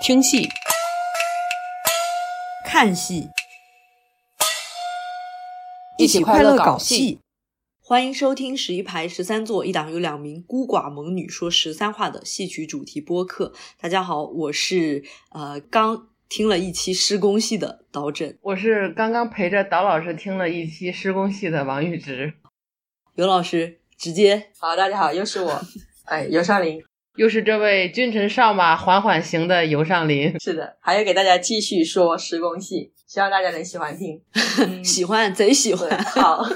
听戏、看戏，一起快乐搞戏。欢迎收听十一排十三座一档由两名孤寡猛女说十三话的戏曲主题播客。大家好，我是呃刚听了一期施工戏的导诊，我是刚刚陪着导老师听了一期施工戏的王玉直。尤老师直接。好，大家好，又是我，哎，尤少林，又是这位君臣上马缓缓行的游上林。是的，还要给大家继续说施工戏，希望大家能喜欢听，喜欢贼喜欢。好，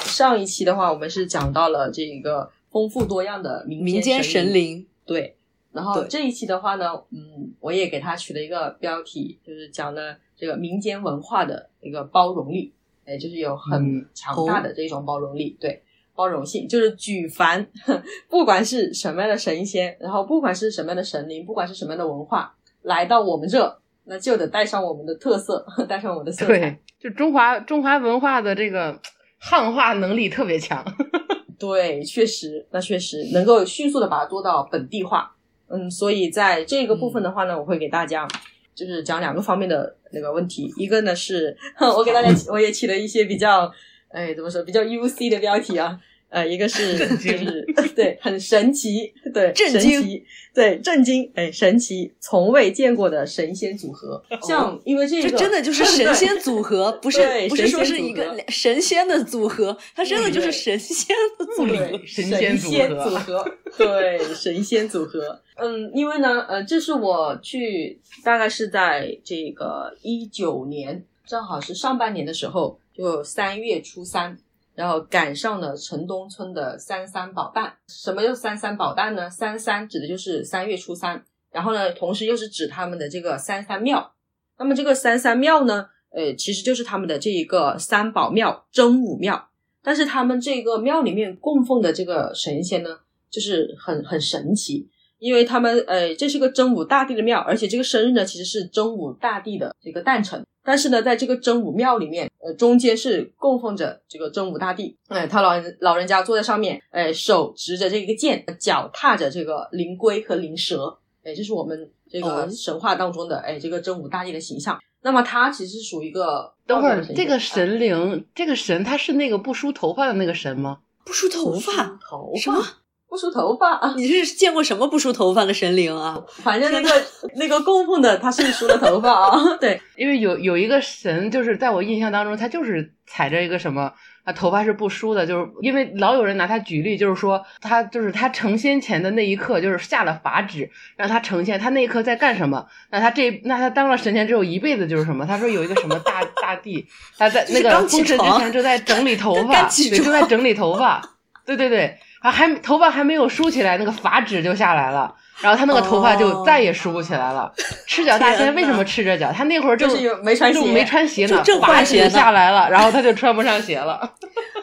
上一期的话，我们是讲到了这个丰富多样的民民间神神，灵，对。然后这一期的话呢，嗯，我也给它取了一个标题，就是讲的这个民间文化的一个包容力，哎，就是有很嗯强大的这种包容力，对，包容性，就是举凡 不管是什么样的神仙，然后不管是什么样的神灵，不管是什么样的文化，来到我们这，那就得带上我们的特色，带上我们的色彩对，，就中华中华文化的这个汉化能力特别强。对，确实，那确实能够迅速的把它做到本地化。嗯，所以在这个部分的话呢，我会给大家就是讲两个方面的那个问题。一个呢是我给大家起我也起了一些比较，哎，怎么说比较 UC 的标题啊。呃，一个是就是对，很神奇，对，震惊神奇，对，震惊，哎，神奇，从未见过的神仙组合。像因为这个这真的就是神仙组合，不是对不是说是一个神仙的组合，它真的就是神仙的组合。对，神仙仙组合组合，对，神仙组合。嗯，因为呢，呃，这是我去，大概是在这个一九年，正好是上半年的时候，就三月初三，然后赶上了城东村的三三宝诞。什么叫三三宝诞呢？三三指的就是三月初三，然后呢，同时又是指他们的这个三三庙。那么这个三三庙呢，呃，其实就是他们的这一个三宝庙、真武庙。但是他们这个庙里面供奉的这个神仙呢，就是很很神奇，因为他们呃，这是个真武大帝的庙，而且这个生日呢其实是真武大帝的这个诞辰。但是呢，在这个真武庙里面，呃，中间是供奉着这个真武大帝，哎、他老人老人家坐在上面，哎、手执着这个剑，脚踏着这个灵龟和灵蛇，哎、这是我们这个哦神话当中的哎、这个真武大帝的形象。那么他其实是属于一个等会儿这个神灵，这个神他是那个不梳头发的那个神吗？不梳头发，头什么？不梳头发啊？你是见过什么不梳头发的神灵啊？反正那个 那个供奉的他是梳了头发啊，对，因为有有一个神，就是在我印象当中，他就是踩着一个什么啊，头发是不梳的，就是因为老有人拿他举例，就是说他就是他成仙前的那一刻，就是下了法旨让他成仙，他那一刻在干什么？那他这那他当了神仙之后一辈子就是什么？他说有一个什么大大帝，他在那个刚起封神之前正在整理头发对，正在整理头发，对对对，啊还头发还没有梳起来，那个法旨就下来了。然后他那个头发就哦再也梳不起来了。赤脚大仙天呐为什么赤着脚？他那会儿就是有没穿鞋就没穿鞋呢，就正法旨换鞋呢下来了，然后他就穿不上鞋了。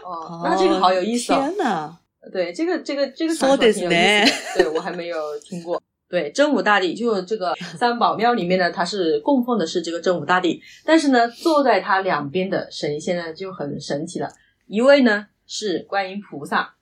哦，那这个好有意思哦。天哪！对，这个这个这个そう传说です挺有意思的，对我还没有听过。对，真武大帝就这个三宝庙里面呢，它是供奉的是这个真武大帝，但是呢，坐在他两边的神仙呢就很神奇了，一位呢是观音菩萨，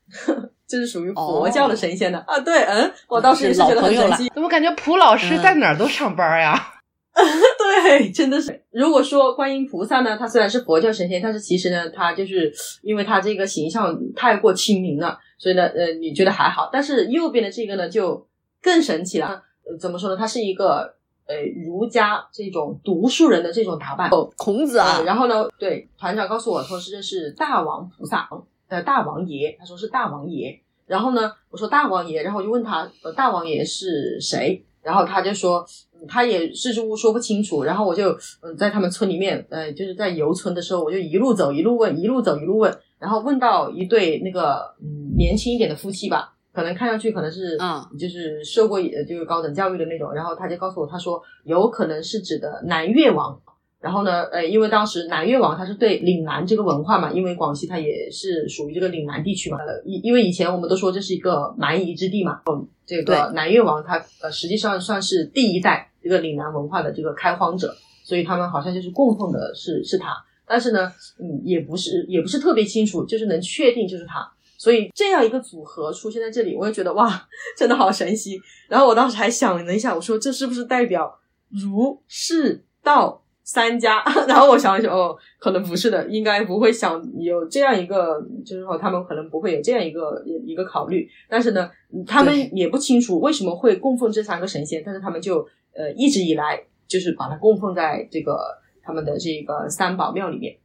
这是属于佛教的神仙的、啊。对，嗯，我当时也是觉得很神奇。怎么感觉蒲老师嗯在哪儿都上班呀？对，真的是。如果说观音菩萨呢，他虽然是佛教神仙，但是其实呢，他就是因为他这个形象太过亲民了，所以呢，呃，你觉得还好。但是右边的这个呢，就更神奇了。呃怎么说呢？他是一个呃儒家这种读书人的这种打扮。哦，孔子啊呃，然后呢，对团长告诉我说是这是大王菩萨，呃，大王爷，他说是大王爷。然后呢，我说大王爷，然后我就问他，呃，大王爷是谁？然后他就说，嗯他也支支吾吾说不清楚。然后我就，嗯，在他们村里面，呃，就是在游村的时候，我就一路走一路问，一路走一路问，然后问到一对那个嗯年轻一点的夫妻吧，可能看上去可能是，嗯就是受过呃就是高等教育的那种。然后他就告诉我，他说有可能是指的南越王。然后呢，呃，因为当时南越王他是对岭南这个文化嘛，因为广西它也是属于这个岭南地区嘛，呃，因因为以前我们都说这是一个蛮夷之地嘛，嗯，这个南越王他呃实际上算是第一代这个岭南文化的这个开荒者，所以他们好像就是供奉的是是他，但是呢，嗯，也不是也不是特别清楚，就是能确定就是他，所以这样一个组合出现在这里，我也觉得哇，真的好神奇。然后我当时还想了一下，我说这是不是代表儒释道三家？然后我想一想，哦，可能不是的，应该不会想有这样一个，就是说他们可能不会有这样一个一个考虑。但是呢，他们也不清楚为什么会供奉这三个神仙，但是他们就呃一直以来就是把它供奉在这个他们的这个三宝庙里面。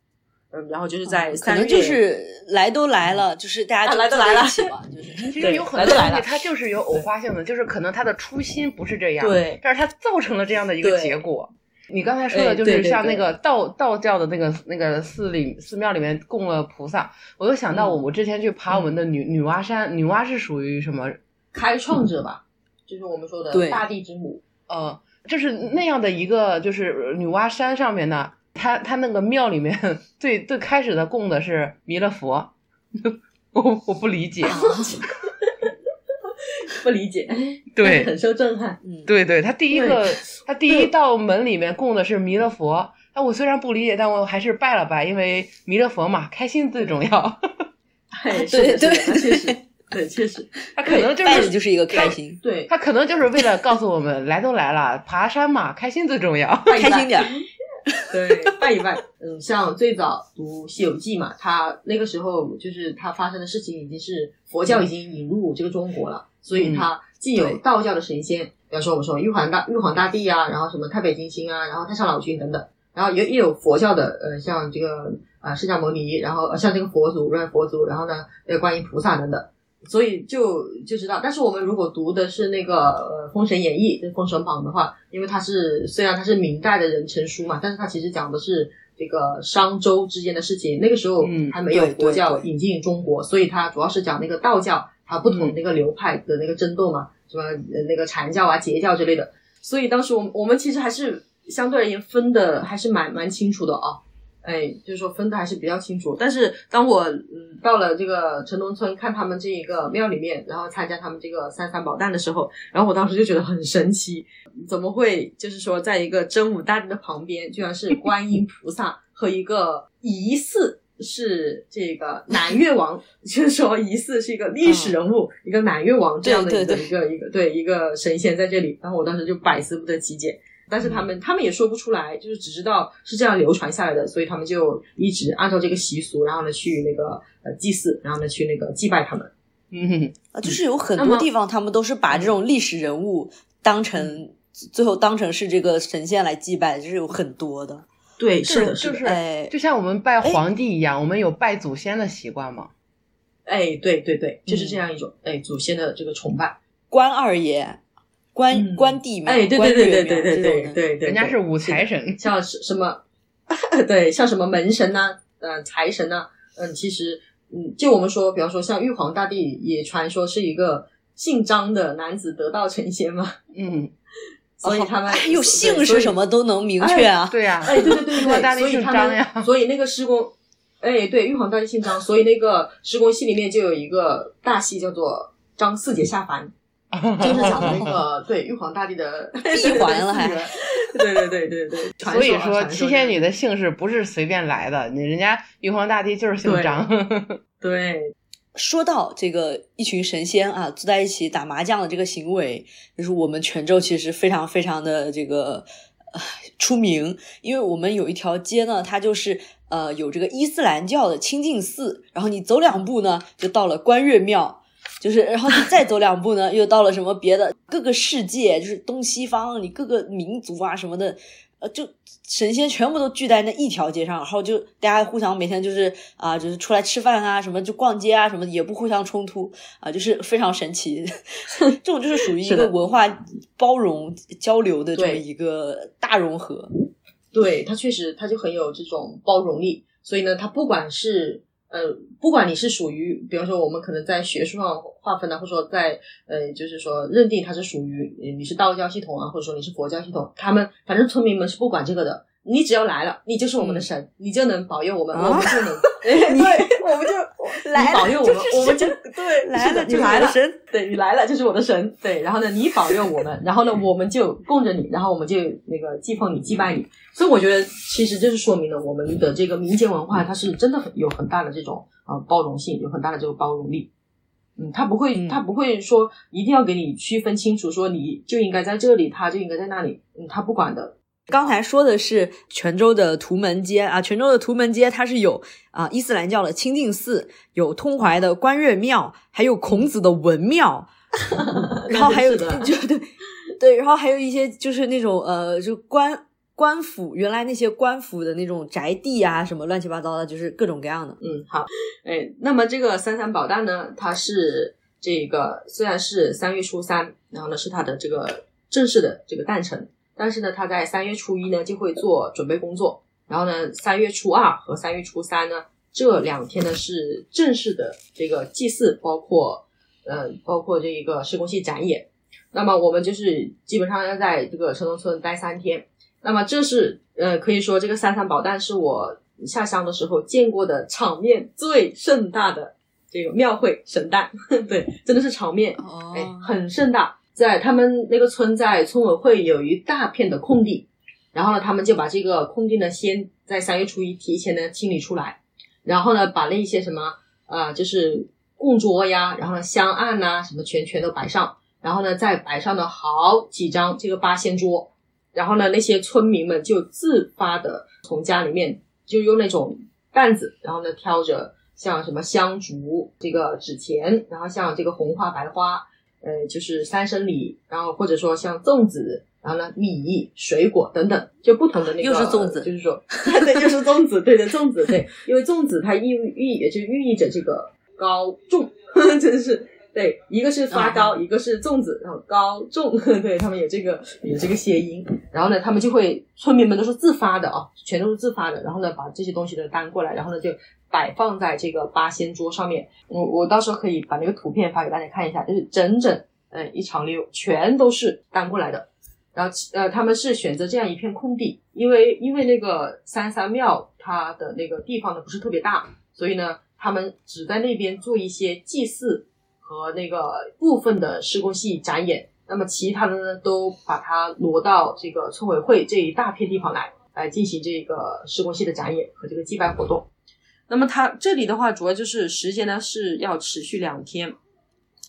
嗯，然后就是在可能就是来都来了，就是大家来都来了一起嘛，就是其实有很多东西它就是有偶发性的，就是可能它的初心不是这样，对，但是它造成了这样的一个结果。你刚才说的就是像那个道道教的那个那个寺里寺庙里面供了菩萨，我又想到我我之前去爬我们的女女娲山，女娲是属于什么？开创者吧？就是我们说的大地之母，呃，就是那样的一个就是女娲山上面呢。他他那个庙里面 最最开始的供的是弥勒佛，我我不理解，不理解，对，很受震撼。嗯。对对，他第一个他第一道门里面供的是弥勒佛，哎，我虽然不理解，但我还是拜了拜，因为弥勒佛嘛，开心最重要。对对对，确实，对确实，他可能就是就是一个开心，对。他可能就是为了告诉我们，来都来了，爬山嘛，开心最重要，开心点。对，拜一拜。嗯，像最早读《西游记》嘛，他那个时候就是他发生的事情已经是佛教已经引入这个中国了，所以它既有道教的神仙，比方说我们说玉皇大玉皇大帝啊，然后什么太北金星啊，然后太上老君等等，然后也也有佛教的，呃，像这个啊释迦牟尼，然后像这个佛祖，如来佛祖，然后呢，呃，观音菩萨等等。所以就就知道，但是我们如果读的是那个呃《封神演义》《封神榜》的话，因为它是虽然它是明代的人成书嘛，但是它其实讲的是这个商周之间的事情。那个时候还没有佛教引进中国，所以它主要是讲那个道教它不同那个流派的那个争斗嘛，什么那个禅教啊、截教之类的。所以当时我们我们其实还是相对而言分的还是蛮蛮清楚的啊。哎，就是说分的还是比较清楚。但是当我嗯到了这个城东村看他们这一个庙里面，然后参加他们这个三三宝诞的时候，然后我当时就觉得很神奇，怎么会就是说在一个真武大帝的旁边，居然是观音菩萨和一个疑似是这个南越王，就是说疑似是一个历史人物，一个南越王这样的一个一个一个对一个神仙在这里，然后我当时就百思不得其解。但是他们他们也说不出来，就是只知道是这样流传下来的，所以他们就一直按照这个习俗，然后呢去那个呃祭祀，然后呢去那个祭拜他们。嗯啊，就是有很多地方他们都是把这种历史人物当成最后当成是这个神仙来祭拜，就是有很多的。对，是的，就是哎，就像我们拜皇帝一样，我们有拜祖先的习惯吗？哎，对对对，就是这样一种哎祖先的这个崇拜，关二爷。关关帝庙，哎，对对对对对对对对对，人家是五财神，像什么，对，像什么门神呐，呃，财神呐，嗯，其实，嗯，就我们说，比方说像玉皇大帝，也传说是一个姓张的男子得道成仙嘛，嗯，所以他们有姓是什么都能明确啊，对呀，哎，对对对对，所以他们，所以那个施工，哎，对，玉皇大帝姓张，所以那个施工戏里面就有一个大戏叫做张四姐下凡。就是讲的那个 对玉皇大帝的 闭环了，还对对对对对。所以说七仙女的姓氏不是随便来的，你人家玉皇大帝就是姓张。对，说到这个一群神仙啊，坐在一起打麻将的这个行为，就是我们泉州其实非常非常的这个出名，因为我们有一条街呢，它就是呃有这个伊斯兰教的清净寺，然后你走两步呢，就到了关岳庙。就是，然后你再走两步呢，又到了什么别的各个世界，就是东西方，你各个民族啊什么的，呃，就神仙全部都聚在那一条街上，然后就大家互相每天就是啊，就是出来吃饭啊，什么就逛街啊，什么也不互相冲突啊，就是非常神奇。这种就是属于一个文化包容交流的这么一个大融合。对，它确实，它就很有这种包容力。所以呢，它不管是。呃，不管你是属于，比方说我们可能在学术上划分呢，或者说在呃，就是说认定它是属于你是道教系统啊，或者说你是佛教系统，他们反正村民们是不管这个的。你只要来了，你就是我们的神，你就能保佑我们，我们就能 对，我们就 来保佑我们，我们就对来了，你来了，神，对你来了就是我的神，对，然后呢，你保佑我们，然后呢，我们就供着你，然后我们就那个祭奉你，祭拜你。所以我觉得，其实就是说明了我们的这个民间文化，它是真的很有很大的这种呃包容性，有很大的这个包容力。嗯，他不会，嗯他不会说一定要给你区分清楚，说你就应该在这里，他就应该在那里。嗯，他不管的。刚才说的是泉州的图门街啊，泉州的图门街它是有啊伊斯兰教的清净寺，有通淮的观岳庙，还有孔子的文庙，然后还有就对对，然后还有一些就是那种呃，就官官府原来那些官府的那种宅地啊，什么乱七八糟的，就是各种各样的。嗯，好，哎，那么这个三三宝诞呢，它是这个虽然是三月初三，然后呢是它的这个正式的这个诞辰，但是呢，他在三月初一呢就会做准备工作，然后呢，三月初二和三月初三呢这两天呢是正式的这个祭祀，包括呃包括这一个施工系展演。那么我们就是基本上要在这个城东村待三天。那么这是呃可以说这个三三宝诞是我下乡的时候见过的场面最盛大的这个庙会神诞，对，真的是场面哦哎，很盛大。在他们那个村，在村委会有一大片的空地，然后呢，他们就把这个空地呢，先在三月初一提前呢清理出来，然后呢，把那些什么呃，就是供桌呀，然后呢香案呐、什么全全都摆上，然后呢再摆上了好几张这个八仙桌，然后呢那些村民们就自发的从家里面就用那种担子，然后呢挑着像什么香烛、这个纸钱，然后像这个红花白花。呃，就是三生礼，然后或者说像粽子，然后呢米、水果等等，就不同的那个，又是粽子就是说，对，又是粽子，对的，粽子，对，因为粽子它寓寓也就寓意着这个高重，真是对，一个是发糕，一个是粽子，然后高重，对他们有这个有这个谐音，然后呢，他们就会村民们都是自发的啊，全都是自发的，然后呢，把这些东西都搬过来，然后呢就摆放在这个八仙桌上面。我我到时候可以把那个图片发给大家看一下，就是整整呃一长溜全都是搬过来的。然后呃，他们是选择这样一片空地，因为因为那个三三庙它的那个地方呢不是特别大，所以呢，他们只在那边做一些祭祀和那个部分的施工系展演。那么其他的呢，都把它挪到这个村委会这一大片地方来，来进行这个施工系的展演和这个祭拜活动。那么它这里的话，主要就是时间呢是要持续两天，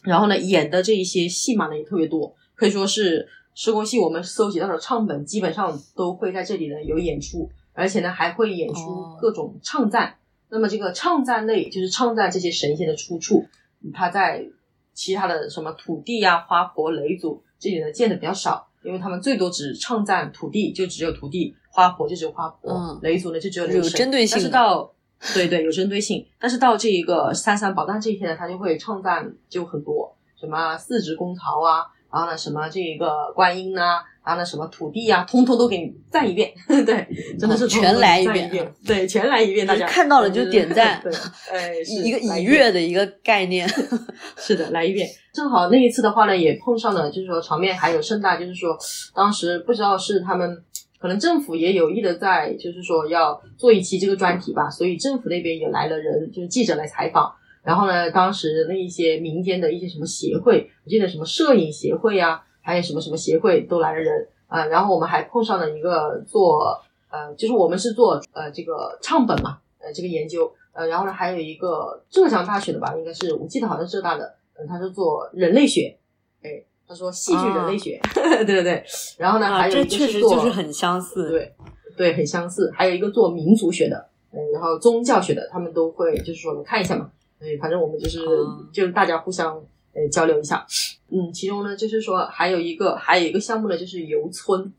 然后呢演的这一些戏码呢也特别多，可以说是施工戏我们搜集到的唱本基本上都会在这里呢有演出，而且呢还会演出哦各种唱赞。那么这个唱赞类就是唱赞这些神仙的出处，嗯它在其他的什么土地呀、花婆、雷祖这里呢见的比较少，因为他们最多只唱赞土地，就只有土地；花婆就只有花婆，嗯雷祖呢就只有雷有针对性但是到对对有针对性，但是到这一个三三宝诞这一天呢，他就会唱赞就很多，什么四值公曹啊，然后呢什么这一个观音呐、然后呢什么土地啊，通通都给你赞一遍，对，真的是全来一遍一遍，对，全来一遍，大家看到了就点赞对，哎，一个以来遍月的一个概念。是的，来一遍。正好那一次的话呢，也碰上了，就是说场面还有盛大，就是说当时不知道是他们可能政府也有意的在，就是说要做一期这个专题吧，所以政府那边也来了人，就是记者来采访。然后呢，当时那一些民间的一些什么协会，我记得什么摄影协会呀、还有什么什么协会都来了人啊、然后我们还碰上了一个做呃，就是我们是做呃这个唱本嘛，呃这个研究，呃，然后呢还有一个浙江大学的吧，应该是我记得好像浙大的，嗯，他是做人类学，哎，他说戏剧人类学，对对对，然后呢、啊，还有一个是做实就是很相似。对对，很相似。还有一个做民族学的，嗯，然后宗教学的，他们都会就是说看一下嘛。对，反正我们就是、哦就是大家互相呃交流一下。嗯，其中呢就是说还有一个还有一个项目呢就是游村。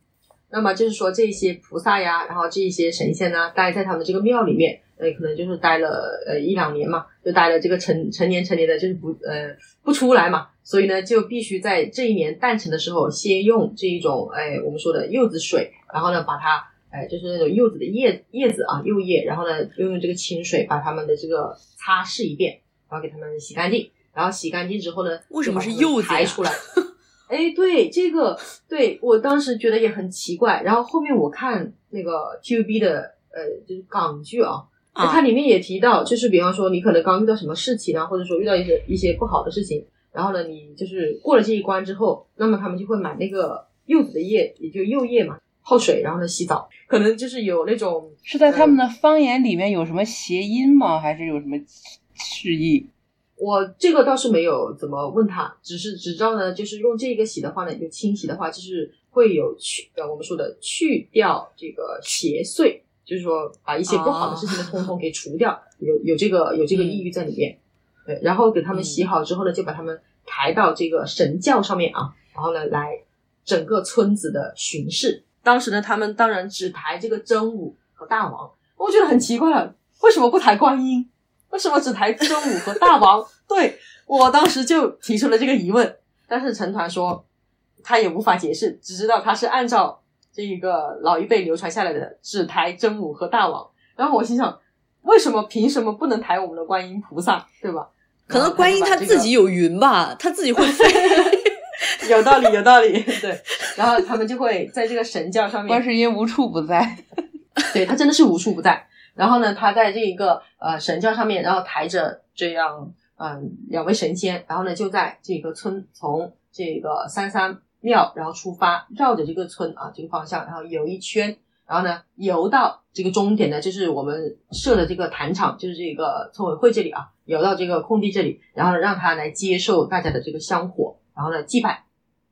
那么就是说这些菩萨呀，然后这一些神仙呢，待在他们这个庙里面，呃，可能就是待了呃一两年嘛，就待了这个成成年成年的，就是不呃不出来嘛，所以呢就必须在这一年诞辰的时候，先用这一种哎我们说的柚子水，然后呢把它哎就是那种柚子的叶叶子啊柚叶，然后呢又用这个清水把它们的这个擦拭一遍，然后给它们洗干净，然后洗干净之后呢，为什么是柚子呀排出来？哎，对这个，对我当时觉得也很奇怪。然后后面我看那个 TVB 的呃，就是港剧啊，啊它里面也提到，就是比方说你可能刚遇到什么事情啊，或者说遇到一些一些不好的事情，然后呢，你就是过了这一关之后，那么他们就会买那个柚子的叶，也就柚叶嘛，泡水，然后呢洗澡，可能就是有那种是在他们的方言里面有什么谐音吗？还是有什么示意？我这个倒是没有怎么问他，只是只知道呢，就是用这个洗的话呢，就清洗的话，就是会有去呃我们说的去掉这个邪祟，就是说把一些不好的事情呢，通通给除掉，有有这个有这个意欲在里面。对，然后给他们洗好之后呢，就把他们抬到这个神教上面啊，然后呢来整个村子的巡视。当时呢，他们当然只抬这个真武和大王，我觉得很奇怪了，为什么不抬观音？为什么只抬真武和大王？对我当时就提出了这个疑问，但是陈团说他也无法解释，只知道他是按照这个老一辈流传下来的，只抬真武和大王。然后我心想，为什么凭什么不能抬我们的观音菩萨？对吧？可能观音他自己有云吧，他自己会飞。有道理，有道理。对，然后他们就会在这个神教上面，观世音无处不在。对他真的是无处不在。然后呢，他在这一个呃神教上面，然后抬着这样嗯两位神仙，然后呢就在这个村从这个三三庙然后出发，绕着这个村啊这个方向，然后游一圈，然后呢游到这个终点呢，就是我们设的这个坛场，就是这个村委会这里啊，游到这个空地这里，然后让他来接受大家的这个香火，然后呢祭拜，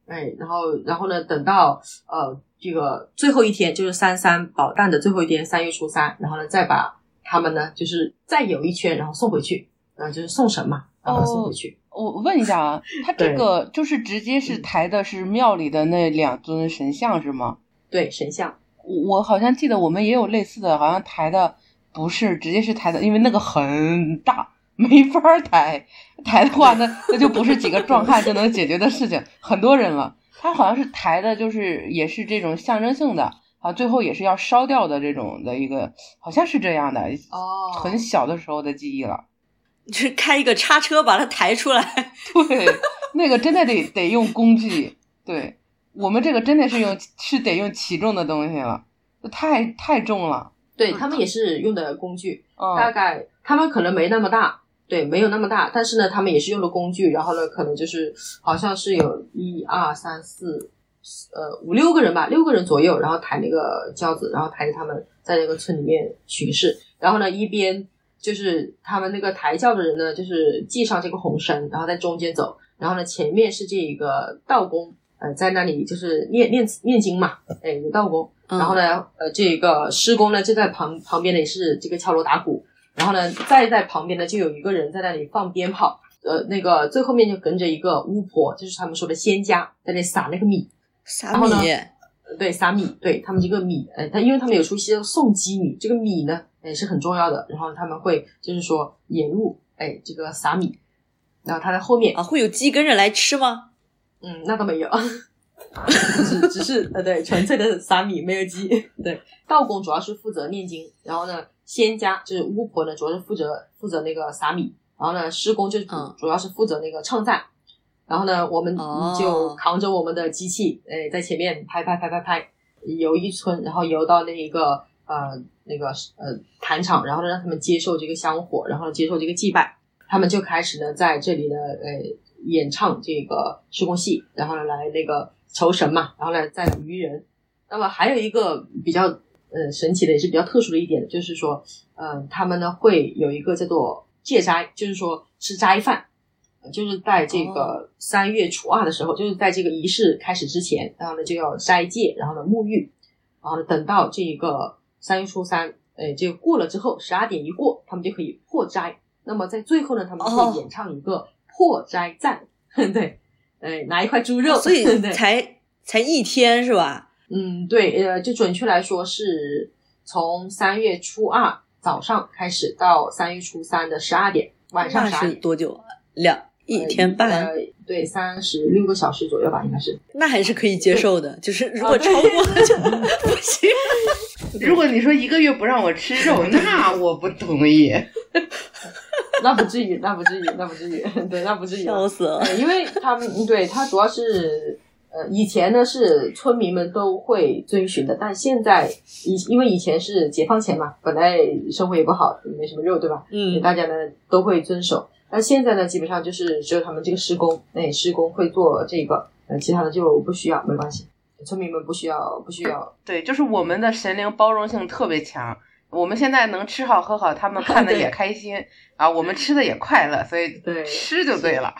哎，然后然后呢等到呃。这个最后一天就是三三宝诞的最后一天，三月初三，然后呢，再把他们呢，就是再游一圈，然后送回去，啊，就是送神嘛，然后送回去。我问一下啊，他这个就是直接是抬的是庙里的那两尊神像是吗？对，神像。我好像记得我们也有类似的，好像抬的不是直接是抬的，因为那个很大，没法抬。抬的话，那那就不是几个壮汉就能解决的事情，很多人了。他好像是抬的，就是也是这种象征性的啊，最后也是要烧掉的这种的一个，好像是这样的哦。很小的时候的记忆了，就是开一个叉车把它抬出来。对，那个真的得得用工具。对我们这个真的是用 是得用起重的东西了，太太重了。对他们也是用的工具，大概他们可能没那么大。对，没有那么大，但是呢，他们也是用的工具，然后呢，可能就是好像是有一二三四，呃五六个人吧，六个人左右，然后抬那个轿子，然后抬着他们在那个村里面巡视，然后呢，一边就是他们那个抬轿的人呢，就是系上这个红绳，然后在中间走，然后呢，前面是这一个道工，呃，在那里就是念念念经嘛，哎，有道工，然后呢，呃，这个施工呢就在旁旁边呢，也是这个敲锣打鼓。然后呢，再在旁边呢，就有一个人在那里放鞭炮，呃，那个最后面就跟着一个巫婆，就是他们说的仙家，在那撒那个米，撒米，对，撒米，对他们这个米，呃，他因为他们有出息送鸡米，这个米呢，也是很重要的，然后他们会就是说引入，哎，这个撒米，然后他在后面啊，会有鸡跟着来吃吗？嗯，那倒没有，只 只是呃，对，纯粹的撒米，没有鸡，对，道公主要是负责念经，然后呢。仙家就是巫婆呢，主要是负责负责那个撒米，然后呢，施公就是主要是负责那个唱赞，然后呢，我们就扛着我们的机器，哎，在前面拍拍拍拍拍，游一村，然后游到那一个呃那个呃坛场，然后呢让他们接受这个香火，然后接受这个祭拜，他们就开始呢在这里呢呃演唱这个施工戏，然后呢来那个酬神嘛，然后呢再愚人，那么还有一个比较。呃，神奇的也是比较特殊的一点，就是说，呃，他们呢会有一个叫做戒斋，就是说吃斋饭，就是在这个三月初二的时候，就是在这个仪式开始之前，然后呢就要斋戒，然后呢沐浴，然后呢等到这个三月初三，哎，这个过了之后，十二点一过，他们就可以破斋。那么在最后呢，他们会演唱一个破斋赞，对，哎，拿一块猪肉，所以 才才一天是吧？嗯，对，呃，就准确来说是从三月初二早上开始到三月初三的十二点晚上十二点多久？两一天半？对，三十六个小时左右吧，应该是。那还是可以接受的，就是如果超过就 不行。如果你说一个月不让我吃肉，那我不同意。那不至于，那不至于，那不至于，对，那不至于。笑死了，因为他们对他主要是。呃，以前呢是村民们都会遵循的，但现在以因为以前是解放前嘛，本来生活也不好，没什么肉，对吧？嗯，大家呢都会遵守。但现在呢，基本上就是只有他们这个施工，哎，施工会做这个，呃，其他的就不需要，没关系。村民们不需要，不需要。对，就是我们的神灵包容性特别强，我们现在能吃好喝好，他们看的也 开心啊，我们吃的也快乐，所以对吃就对了。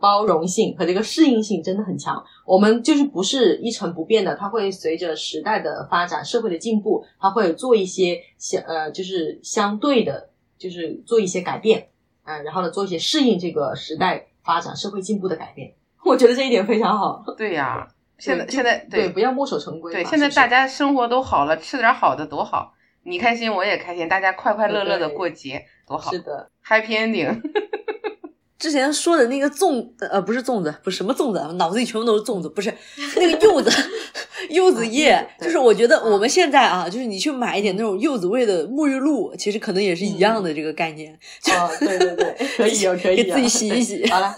包容性和这个适应性真的很强。我们就是不是一成不变的，它会随着时代的发展、社会的进步，它会做一些相呃，就是相对的，就是做一些改变，嗯、然后呢，做一些适应这个时代发展、社会进步的改变。我觉得这一点非常好。对呀，现在现在对，不要墨守成规。对，现在大家生活都好了，吃点好的多好，你开心我也开心，大家快快乐乐的过节多好是的，，Happy Ending。之前说的那个粽，呃，不是粽子，不是什么粽子，脑子里全部都是粽子，不是那个柚子，柚子叶就是我觉得我们现在啊，就是你去买一点那种柚子味的沐浴露，其实可能也是一样的这个概念，哦，对对对，可以哦，可以、哦，给自己洗一洗 好了，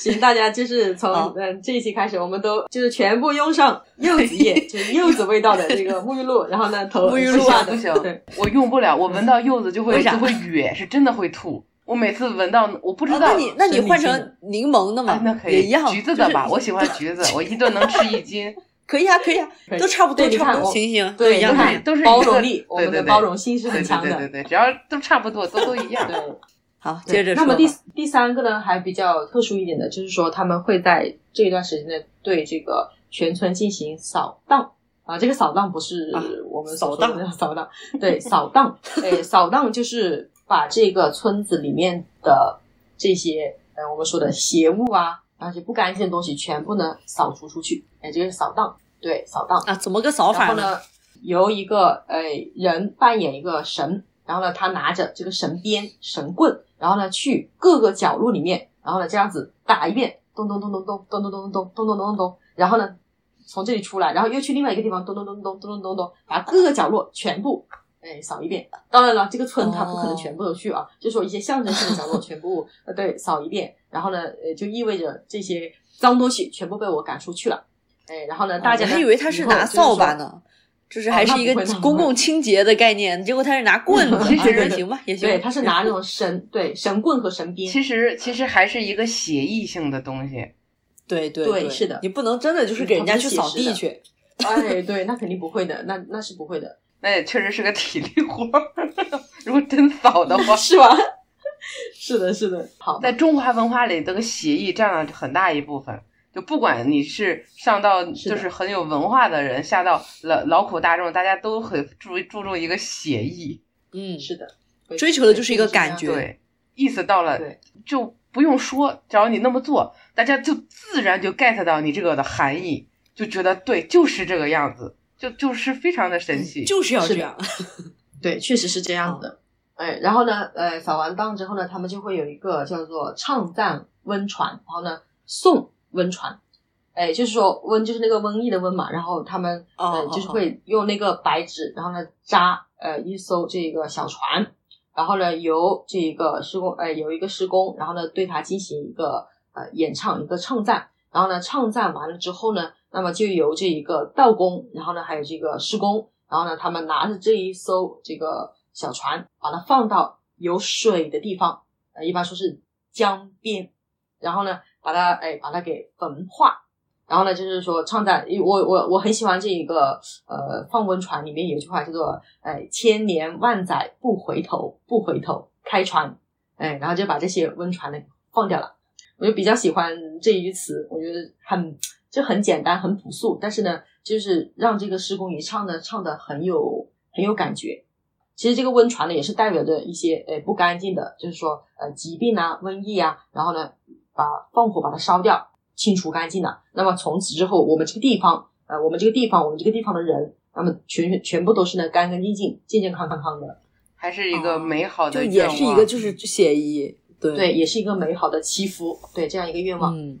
行，大家就是从嗯这一期开始，我们都就是全部用上柚子叶，就是柚子味道的这个沐浴露，然后呢，头沐浴露啊不行对，我用不了，我闻到柚子就会就会哕，是真的会吐。我每次闻到，我不知哦道。那你那你换成柠檬的嘛，啊，那可以也一样，橘子的吧？就是我喜欢橘子，我一顿能吃一斤。可以啊，可以啊，以都差不多，差不多，对你看我行行，都对，一样的都是包容力，我们的包容心是很强的。对对对，只要都差不多，都都一样。对好，接着说。那么第第三个呢，还比较特殊一点的，就是说他们会在这一段时间内对这个全村进行扫荡啊。这个扫荡不是啊我们所扫荡说的扫荡，对，扫荡，诶，扫荡就是把这个村子里面的这些呃我们说的邪物啊，而且不干净的东西全部呢扫除出去，哎，这个是扫荡，对，扫荡。啊，怎么个扫法然后？呢，由一个呃人扮演一个神，然后呢，他拿着这个神鞭、神棍，然后呢，去各个角落里面，然后呢，这样子打一遍，咚咚咚咚咚咚咚咚咚咚咚咚咚咚，然后呢，从这里出来，然后又去另外一个地方，咚咚咚咚咚咚咚咚，把各个角落全部。哎，扫一遍。当然了，这个村它不可能全部都去啊，就说一些象征性的角落全部呃对扫一遍，然后呢，呃就意味着这些脏东西全部被我赶出去了。哎，然后呢，大家还以为他是拿扫把，呢，就是还是一个公共清洁的概念，结果他是拿棍子，其实啊行吧，也行。对，他是拿那种神对神棍和神鞭。其实其实还是一个协议性的东西。对对对是的你不能真的就是给人家去扫地去。哎，对，那肯定不会的，那那是不会的，那也确实是个体力活儿，如果真扫的话，是吧？是的，是的。好，在中华文化里，这个写意占了很大一部分。就不管你是上到就是很有文化的人，下到劳劳苦大众，大家都很注注重一个写意。嗯，是的，追求的就是一个感觉对，意思到了对就不用说，只要你那么做，大家就自然就 get 到你这个的含义，就觉得对，就是这个样子，就就是非常的神奇。就是要这样。对，确实是这样的。哎，然后呢，呃，扫完荡之后呢，他们就会有一个叫做唱赞温船，然后呢送温船。哎，就是说瘟就是那个瘟疫的瘟嘛，然后他们哦呃就是哦会用那个白纸，然后呢扎呃一艘这个小船，然后呢由这个施工呃由一个施工，然后呢对它进行一个呃演唱一个唱赞，然后呢唱赞完了之后呢，那么就由这一个道工，然后呢还有这个施工，然后呢他们拿着这一艘这个小船，把它放到有水的地方，呃一般说是江边，然后呢把它哎把它给焚化。然后呢，就是说唱赞，我我我很喜欢这一个呃放温船里面有一句话叫做“哎千年万载不回头，不回头开船”，哎，然后就把这些温船呢放掉了。我就比较喜欢这一句词，我觉得很就很简单，很朴素，但是呢，就是让这个施工一唱呢唱的很有很有感觉。其实这个温床呢也是代表着一些呃不干净的，就是说呃疾病啊、瘟疫啊，然后呢把放火把它烧掉。清除干净了，那么从此之后，我们这个地方，呃，我们这个地方，我们这个地方的人，那么全全部都是呢干干净净、健健康康康的，还是一个美好的愿望，也是一个就是写意，对对，也是一个美好的祈福，对这样一个愿望。嗯，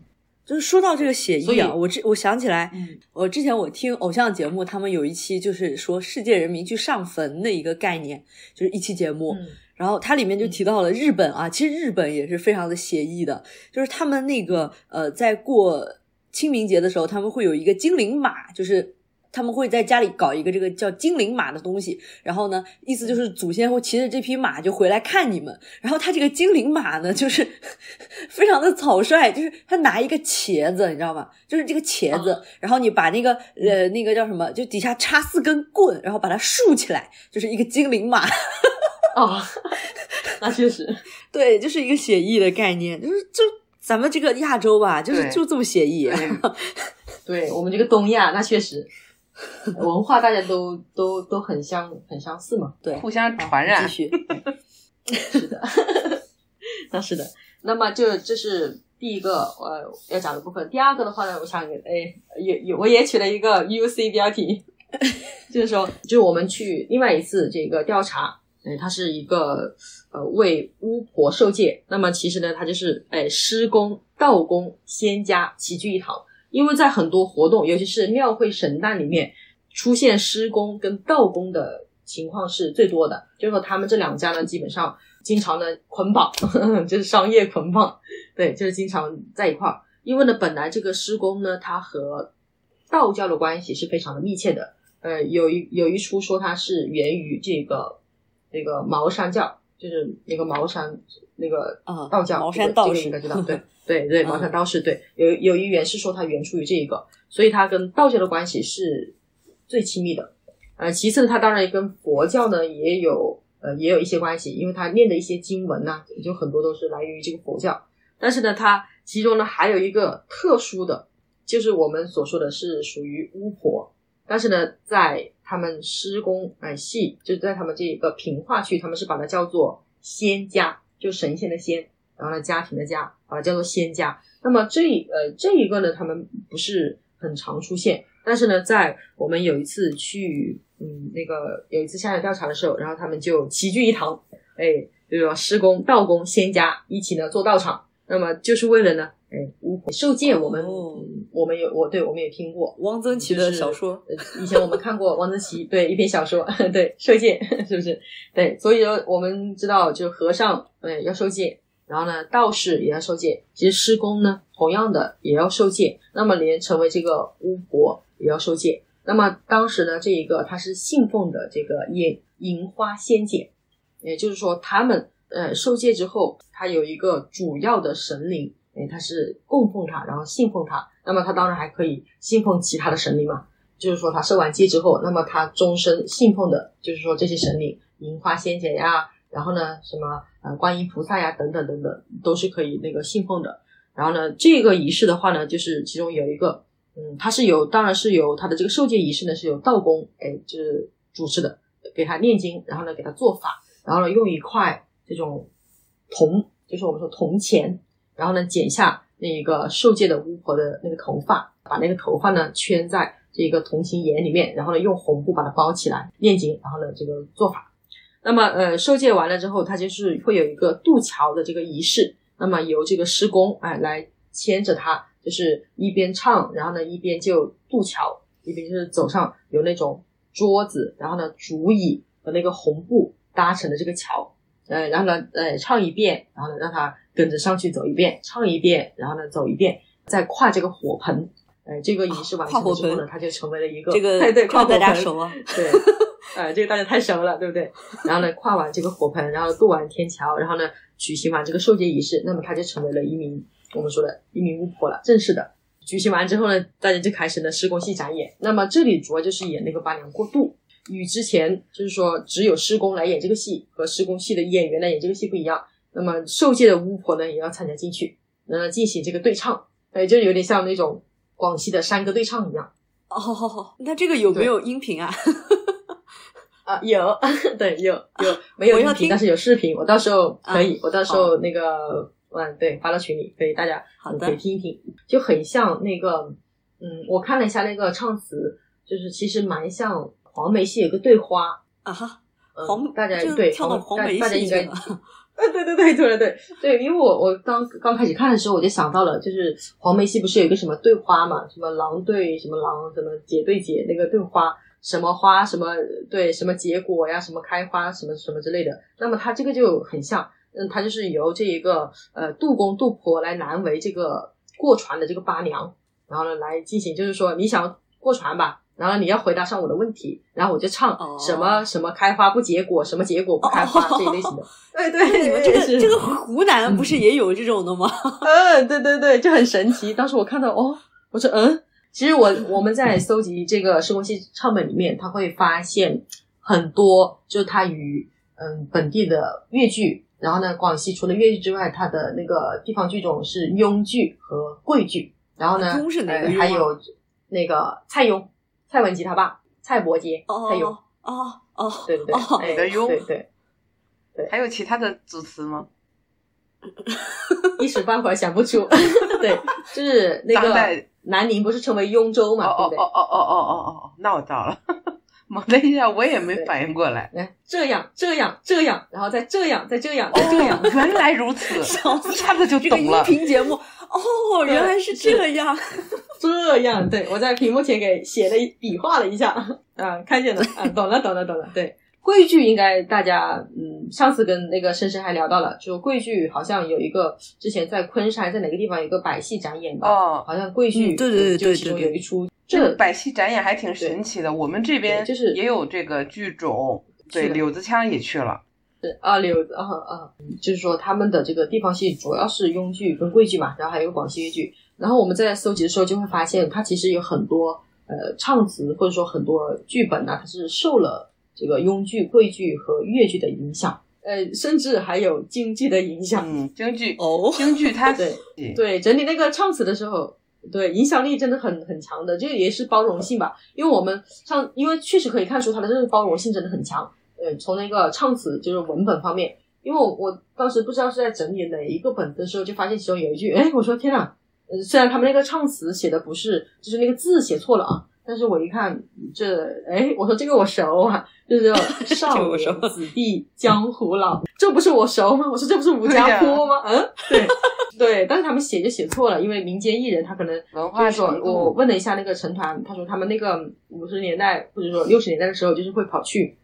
就是说到这个写意啊，我之我想起来，嗯我之前我听偶像节目，他们有一期就是说世界人民去上坟的一个概念，就是一期节目。嗯然后它里面就提到了日本啊，其实日本也是非常的写意的，就是他们那个呃，在过清明节的时候，他们会有一个精灵马，就是他们会在家里搞一个这个叫精灵马的东西，然后呢，意思就是祖先会骑着这匹马就回来看你们。然后他这个精灵马呢，就是非常的草率，就是他拿一个茄子，你知道吗？就是这个茄子，然后你把那个呃那个叫什么，就底下插四根棍，然后把它竖起来，就是一个精灵马。哦，那确实，对，就是一个写意的概念，就是就咱们这个亚洲吧，就是就这么写意。对我们这个东亚，那确实 文化大家都都都很相很相似嘛，对，互相传染。继续，是的，那 是的。那么就这是第一个呃要讲的部分。第二个的话呢，我想哎也也我也取了一个 U C 标题，就是说，就是我们去另外一次这个调查。哎，它是一个呃为巫婆受戒，那么其实呢，它就是哎施工、道工、仙家齐聚一堂。因为在很多活动，尤其是庙会神诞里面，出现施工跟道工的情况是最多的。就是说，他们这两家呢，基本上经常呢捆绑，就是商业捆绑，对，就是经常在一块儿。因为呢，本来这个施工呢，它和道教的关系是非常的密切的。呃，有一有一出说它是源于这个。那个茅山教就是那个茅山那个道教，茅山道士应该知道，对对对，茅山道士对，有有一源是说它源出于这一个，所以它跟道教的关系是最亲密的。呃，其次它当然跟佛教呢也有呃也有一些关系，因为它念的一些经文呢，就很多都是来源于这个佛教。但是呢，它其中呢还有一个特殊的，就是我们所说的是属于巫婆，但是呢在。他们施工哎系就是在他们这一个平化区，他们是把它叫做仙家，就神仙的仙，然后呢家庭的家，把它叫做仙家。那么这呃这一个呢，他们不是很常出现，但是呢，在我们有一次去嗯那个有一次下来调查的时候，然后他们就齐聚一堂，哎，就是说施工道工仙家一起呢做道场，那么就是为了呢。哎，巫婆受戒，我们我们有我对我们也听过汪曾祺的小说，以前我们看过汪曾祺 对一篇小说，对受戒 是不是？对，所以说我们知道，就和尚哎要受戒，然后呢道士也要受戒，其实施工呢同样的也要受戒，那么连成为这个巫婆也要受戒。那么当时呢这一个他是信奉的这个银银花仙姐，也就是说他们呃受戒之后，他有一个主要的神灵。哎，他是供奉他，然后信奉他，那么他当然还可以信奉其他的神灵嘛。就是说，他受完戒之后，那么他终身信奉的，就是说这些神灵，银花仙姐呀，然后呢，什么呃观音菩萨呀，等等等等，都是可以那个信奉的。然后呢，这个仪式的话呢，就是其中有一个，嗯，他是有，当然是有他的这个受戒仪式呢，是有道公，哎，就是主持的，给他念经，然后呢给他做法，然后呢用一块这种铜，就是我们说铜钱。然后呢，剪下那个受戒的巫婆的那个头发，把那个头发呢圈在这个铜钱眼里面，然后呢用红布把它包起来念经，然后呢这个做法。那么呃受戒完了之后，它就是会有一个渡桥的这个仪式。那么由这个施工哎来牵着他，就是一边唱，然后呢一边就渡桥，一边就是走上有那种桌子，然后呢竹椅和那个红布搭成的这个桥。呃，然后呢呃唱一遍，然后呢让他。跟着上去走一遍，唱一遍，然后呢走一遍，再跨这个火盆，哎，这个仪式完成之后呢，他就成为了一个这个 对跨火盆熟啊，对，哎，这个大家太熟了，对不对？然后呢跨完这个火盆，然后渡完天桥，然后呢举行完这个受戒仪式，那么他就成为了一名我们说的一名巫婆了，正式的。举行完之后呢，大家就开始呢施工戏展演。那么这里主要就是演那个八娘过渡，与之前就是说只有施工来演这个戏和施工戏的演员来演这个戏不一样。那么受戒的巫婆呢，也要参加进去，呃，进行这个对唱，哎，就有点像那种广西的山歌对唱一样。哦，那这个有没有音频啊？啊，有，对，有有没有音频？但是有视频，我到时候可以，我到时候那个，嗯，对，发到群里，可以大家可以听一听，就很像那个，嗯，我看了一下那个唱词，就是其实蛮像黄梅戏有个对花啊哈，黄大家对跳到黄梅戏去了。对对对对对对，因为我我刚刚开始看的时候，我就想到了，就是黄梅戏不是有一个什么对花嘛，什么郎对什么郎，什么姐对姐，那个对花，什么花什么对什么结果呀，什么开花什么什么之类的。那么它这个就很像，嗯，它就是由这一个呃杜公杜婆来难为这个过船的这个八娘，然后呢来进行，就是说你想过船吧。然后你要回答上我的问题，然后我就唱哦什么什么开花不结果，什么结果不开花哦这一类型的。对 对，你们这个这个湖南不是也有这种的吗？嗯，对对对，就很神奇。当时我看到哦，我说嗯，其实我我们在搜集这个施工系唱本里面，他会发现很多，就是他与嗯本地的粤剧，然后呢，广西除了粤剧之外，它的那个地方剧种是庸剧和桂剧，然后呢，庸是哪个呃庸啊？还有那个蔡邕、蔡文姬他爸、蔡伯杰、哦蔡邕，哦哦，对对对，哦哎哪个庸对对，还有其他的组词吗？一时半会儿想不出。对，就是那个南宁不是称为雍州嘛？哦哦哦哦哦哦哦哦，那我知道了。猛的一下，我也没反应过来。来这样这样这样，然后再这样再这样再这样哦，，原来如此，一下子就这个音懂了。频节目哦，原来是这样。这样对我在屏幕前给写了一比划了一下，啊，看见了，啊，懂了懂了懂了，对。规矩应该大家，嗯，上次跟那个深深还聊到了，就桂剧好像有一个之前在昆山在哪个地方有一个百戏展演吧，哦，好像桂剧，嗯对对对就其中有一出，这个百戏展演还挺神奇的。我们这边就是也有这个剧种，对，柳子腔也去了。是啊，柳子啊啊，就是说他们的这个地方戏主要是庸剧跟桂剧嘛，然后还有广西粤剧。然后我们在搜集的时候就会发现，它其实有很多呃唱词或者说很多剧本呢、它是受了这个庸剧、桂剧和越剧的影响，呃，甚至还有京剧的影响。嗯，京剧，哦，京剧它 对对，整理那个唱词的时候，对影响力真的很很强的，这个也是包容性吧。因为我们唱，因为确实可以看出它的这个包容性真的很强。呃，从那个唱词就是文本方面，因为我我当时不知道是在整理哪一个本子的时候，就发现其中有一句，哎，我说天呐，呃，虽然他们那个唱词写的不是，就是那个字写错了啊。但是我一看这，哎，我说这个我熟啊，就是叫少年子弟江湖老，这不是我熟吗？我说这不是吴家坡吗？嗯，对对，但是他们写就写错了，因为民间艺人他可能文化就是说我问了一下那个成团，他说他们那个五十年代或者说六十年代的时候，就是会跑去，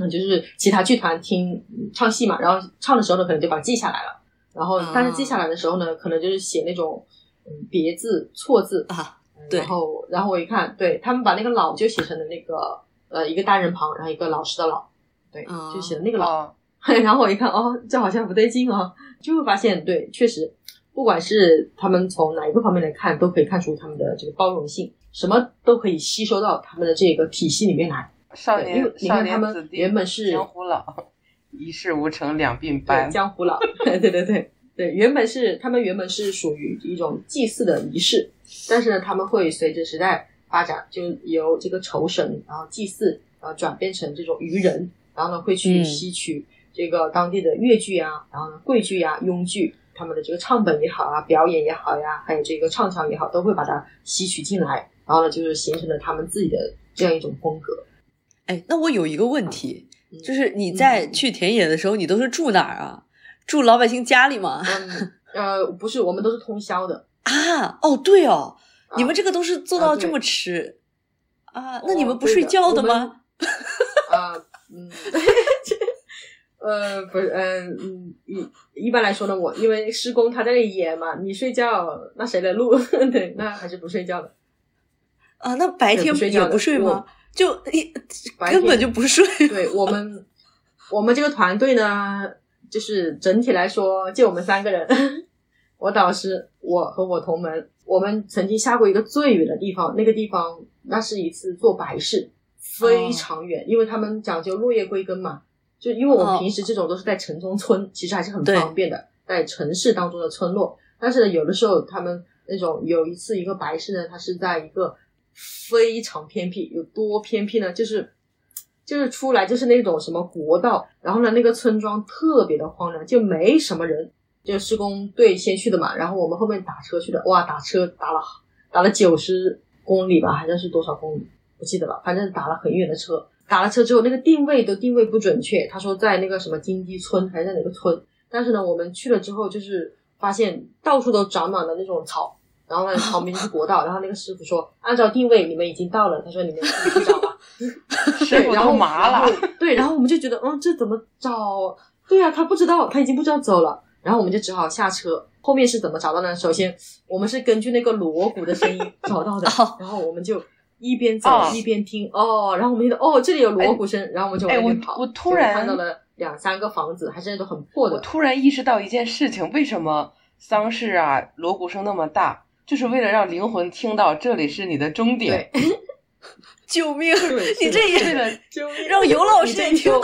嗯，就是其他剧团听嗯唱戏嘛，然后唱的时候呢，可能就把它记下来了，然后但是记下来的时候呢，可能就是写那种嗯别字错字啊，然后然后我一看，对他们把那个老就写成了那个呃一个单人旁，然后一个老师的老，对，啊就写的那个老。哦，然后我一看，哦，这好像不对劲哦，就会发现，对，确实，不管是他们从哪一个方面来看，都可以看出他们的这个包容性，什么都可以吸收到他们的这个体系里面来。少对因为年你看他们原本是江湖老，一事无成两鬓对，斑。江湖老，对对对对，原本是他们原本是属于一种祭祀的仪式，但是呢，他们会随着时代发展，就由这个酬神，然后祭祀，然后转变成这种渔人，然后呢会去嗯吸取这个当地的粤剧啊，然后呢桂剧啊、庸剧，他们的这个唱本也好啊，表演也好呀，还有这个唱腔也好，都会把它吸取进来，然后呢就是形成了他们自己的这样一种风格。哎，那我有一个问题，嗯就是你在嗯去田野的时候，你都是住哪儿啊？住老百姓家里吗？嗯，呃，不是，我们都是通宵的。啊，哦，对哦，你们啊这个都是做到这么迟啊？那你哦们不睡觉的吗？啊，嗯，呃，不是，嗯嗯，一一般来说呢，我因为施工他在那里演嘛，你睡觉那谁来录？对，那还是不睡觉的。啊，那白天也不睡觉不睡吗？就一根本就不睡。对我们，我们这个团队呢，就是整体来说就我们三个人，我导师，我和我同门，我们曾经下过一个最远的地方，那个地方那是一次做白事，非常远，因为他们讲究落叶归根嘛，就因为我哦。们平时这种都是在城中村，其实还是很方便的，在城市当中的村落，但是呢，有的时候他们那种有一次一个白事呢，它是在一个非常偏僻，有多偏僻呢？就是就是出来就是那种什么国道，然后呢，那个村庄特别的荒凉，就没什么人，就施工队先去的嘛，然后我们后面打车去的，哇，打车打了打了九十公里吧，还是是多少公里？不记得了，反正打了很远的车。打了车之后，那个定位都定位不准确，他说在那个什么金鸡村还是在哪个村，但是呢，我们去了之后，就是发现到处都长满了那种草，然后呢，旁边就是国道，然后那个师傅说，按照定位你们已经到了，他说你们自己去找吧。对，然后麻了。然后对，然后我们就觉得，嗯，这怎么找？对啊，他不知道，他已经不知道走了。然后我们就只好下车。后面是怎么找到呢？首先，我们是根据那个锣鼓的声音 找到的哦，然后我们就一边走哦一边听哦，然后我们听到哦这里有锣鼓声，然后我们就往哎那边跑。我我突然看到了两三个房子，还是那种很破的我。突然意识到一件事情：为什么丧事啊锣鼓声那么大？就是为了让灵魂听到这里是你的终点。救命！你这也让尤老师也听到，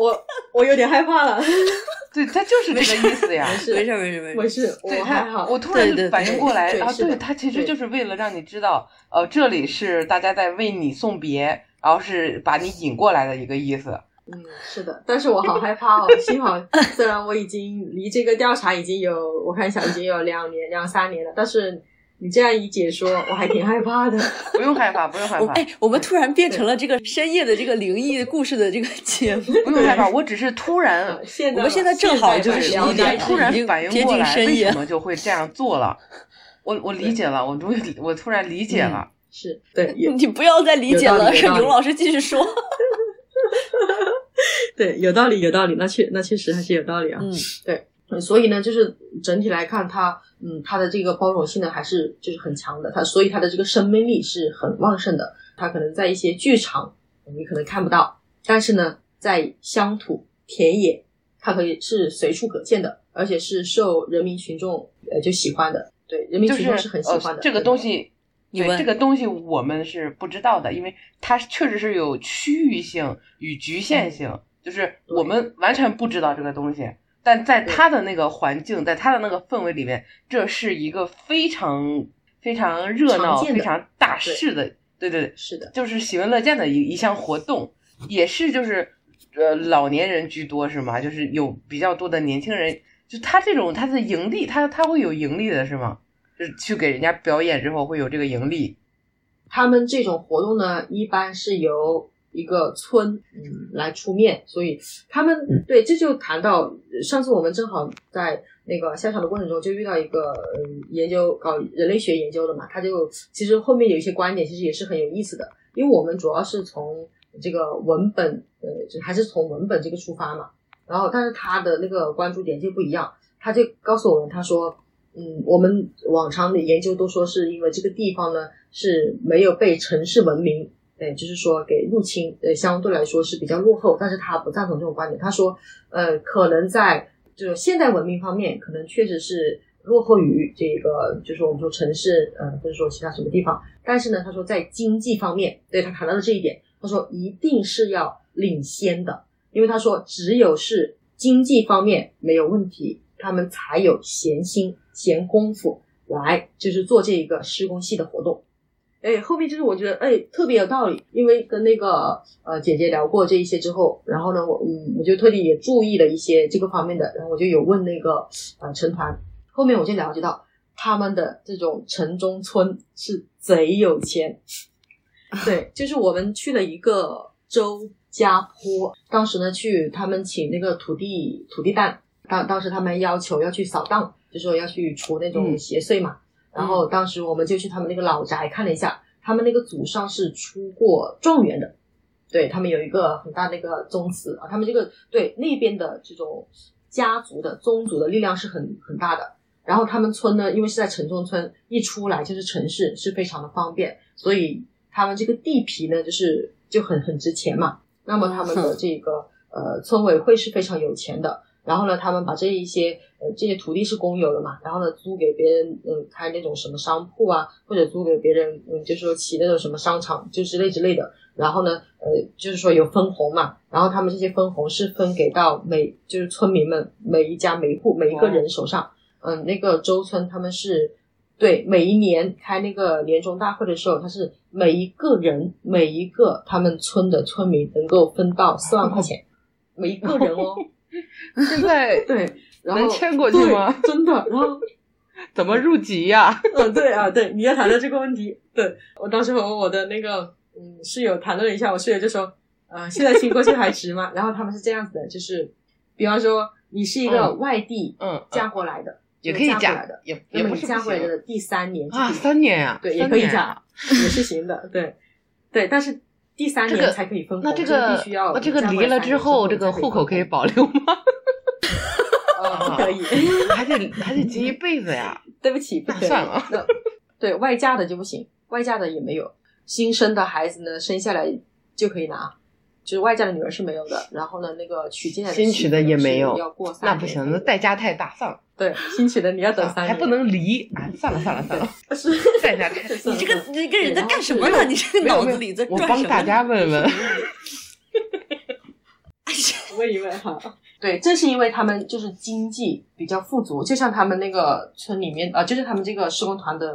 我我有点害怕了。对，他就是这个意思呀。没事没事没事没事。对他，我还好。我突然反应过来啊，对，他其实就是为了让你知道，呃，这里是大家在为你送别，然后是把你引过来的一个意思。嗯，是的，但是我好害怕哦。幸好，虽然我已经离这个调查已经有，我看一下已经有两年、两三年了，但是你这样一解说，我还挺害怕的。不用害怕，不用害怕，我哎，我们突然变成了这个深夜的这个灵异故事的这个节目。不用害怕。我只是突然，呃现在我们现在正好就是现在11点突然反应接过来，为近深夜什么就会这样做了。我我理解了，我终于我突然理解了。是对，你不要再理解了，让尤老师继续说。对，有道理，有道理，那确那确实还是有道理啊。嗯，嗯所以呢，就是整体来看它，嗯，它的这个包容性呢，还是就是很强的。它所以它的这个生命力是很旺盛的。它可能在一些剧场你可能看不到，但是呢，在乡土田野，它可以是随处可见的，而且是受人民群众呃就喜欢的。对，人民群众是很喜欢的。呃、这个东西。对这个东西我们是不知道的，因为它确实是有区域性与局限性，就是我们完全不知道这个东西。但在他的那个环境，在他的那个氛围里面，这是一个非常非常热闹、非常大事的，对对对，是的，就是喜闻乐见的一一项活动，也是就是呃老年人居多是吗？就是有比较多的年轻人，就他这种他的盈利，他他会有盈利的是吗？就是去给人家表演之后会有这个盈利，他们这种活动呢，一般是由一个村嗯。来出面，所以他们对这就谈到上次我们正好在那个下场的过程中就遇到一个嗯研究搞人类学研究的嘛，他就其实后面有一些观点其实也是很有意思的，因为我们主要是从这个文本呃就还是从文本这个出发嘛，然后但是他的那个关注点就不一样，他就告诉我们他说。嗯，我们往常的研究都说是因为这个地方呢是没有被城市文明，对，就是说给入侵，呃，相对来说是比较落后。但是他不赞同这种观点，他说，呃，可能在这种现代文明方面，可能确实是落后于这个，就是我们说城市，呃，或者说其他什么地方。但是呢，他说在经济方面，对他谈到了这一点，他说一定是要领先的，因为他说只有是经济方面没有问题，他们才有闲心。闲工夫来就是做这一个施工系的活动，哎，后面就是我觉得哎特别有道理，因为跟那个呃姐姐聊过这一些之后，然后呢我嗯我就特地也注意了一些这个方面的，然后我就有问那个呃陈团，后面我就了解到他们的这种城中村是贼有钱，对，就是我们去了一个周家坡，当时呢去他们请那个土地土地蛋。当当时他们要求要去扫荡，就说要去除那种邪祟嘛。然后当时我们就去他们那个老宅看了一下，他们那个祖上是出过状元的，对他们有一个很大的一个宗祠啊。他们这个对那边的这种家族的宗族的力量是很很大的。然后他们村呢，因为是在城中村，一出来就是城市，是非常的方便，所以他们这个地皮呢，就是就很很值钱嘛。那么他们的这个呃村委会是非常有钱的。然后呢，他们把这一些呃这些土地是公有的嘛，然后呢租给别人，嗯，开那种什么商铺啊，或者租给别人，嗯，就是说起那种什么商场，就之类之类的。然后呢，呃，就是说有分红嘛，然后他们这些分红是分给到每就是村民们每一家每户每一个人手上。嗯，那个周村他们是对每一年开那个年终大会的时候，他是每一个人每一个他们村的村民能够分到四万块钱，每一个人哦。现在对，然后能迁过去吗？真的，然后 怎么入籍呀？嗯，对啊，对，你要谈到这个问题，对我当时和我的那个嗯室友谈论了一下，我室友就说，呃，现在迁过去还值吗？然后他们是这样子的，就是比方说你是一个外地嗯，嫁过来的，也可以嫁过来的，也不是嫁过来的第三年就啊，三年啊，对，也可以嫁啊，也是行的，对对，但是第三年才可以分红，那这个个必须要那这个离了之后这个户口可以保留吗？呃，不可以，还得还得结一辈子呀。对不起，不可以。算了那对外嫁的就不行，外嫁的也没有。新生的孩子呢，生下来就可以拿，就是外嫁的女儿是没有的。然后呢，那个娶进来的新娶的也没有要过三年那不行，那代价太大，算了，对，新娶的你要等三年，还不能离啊！算了算了算了，是代价太你这个你这个人在干什么呢？你这个脑子里在我帮大转什么？家问问，问一问哈。对，正是因为他们就是经济比较富足，就像他们那个村里面啊、就是他们这个施工团的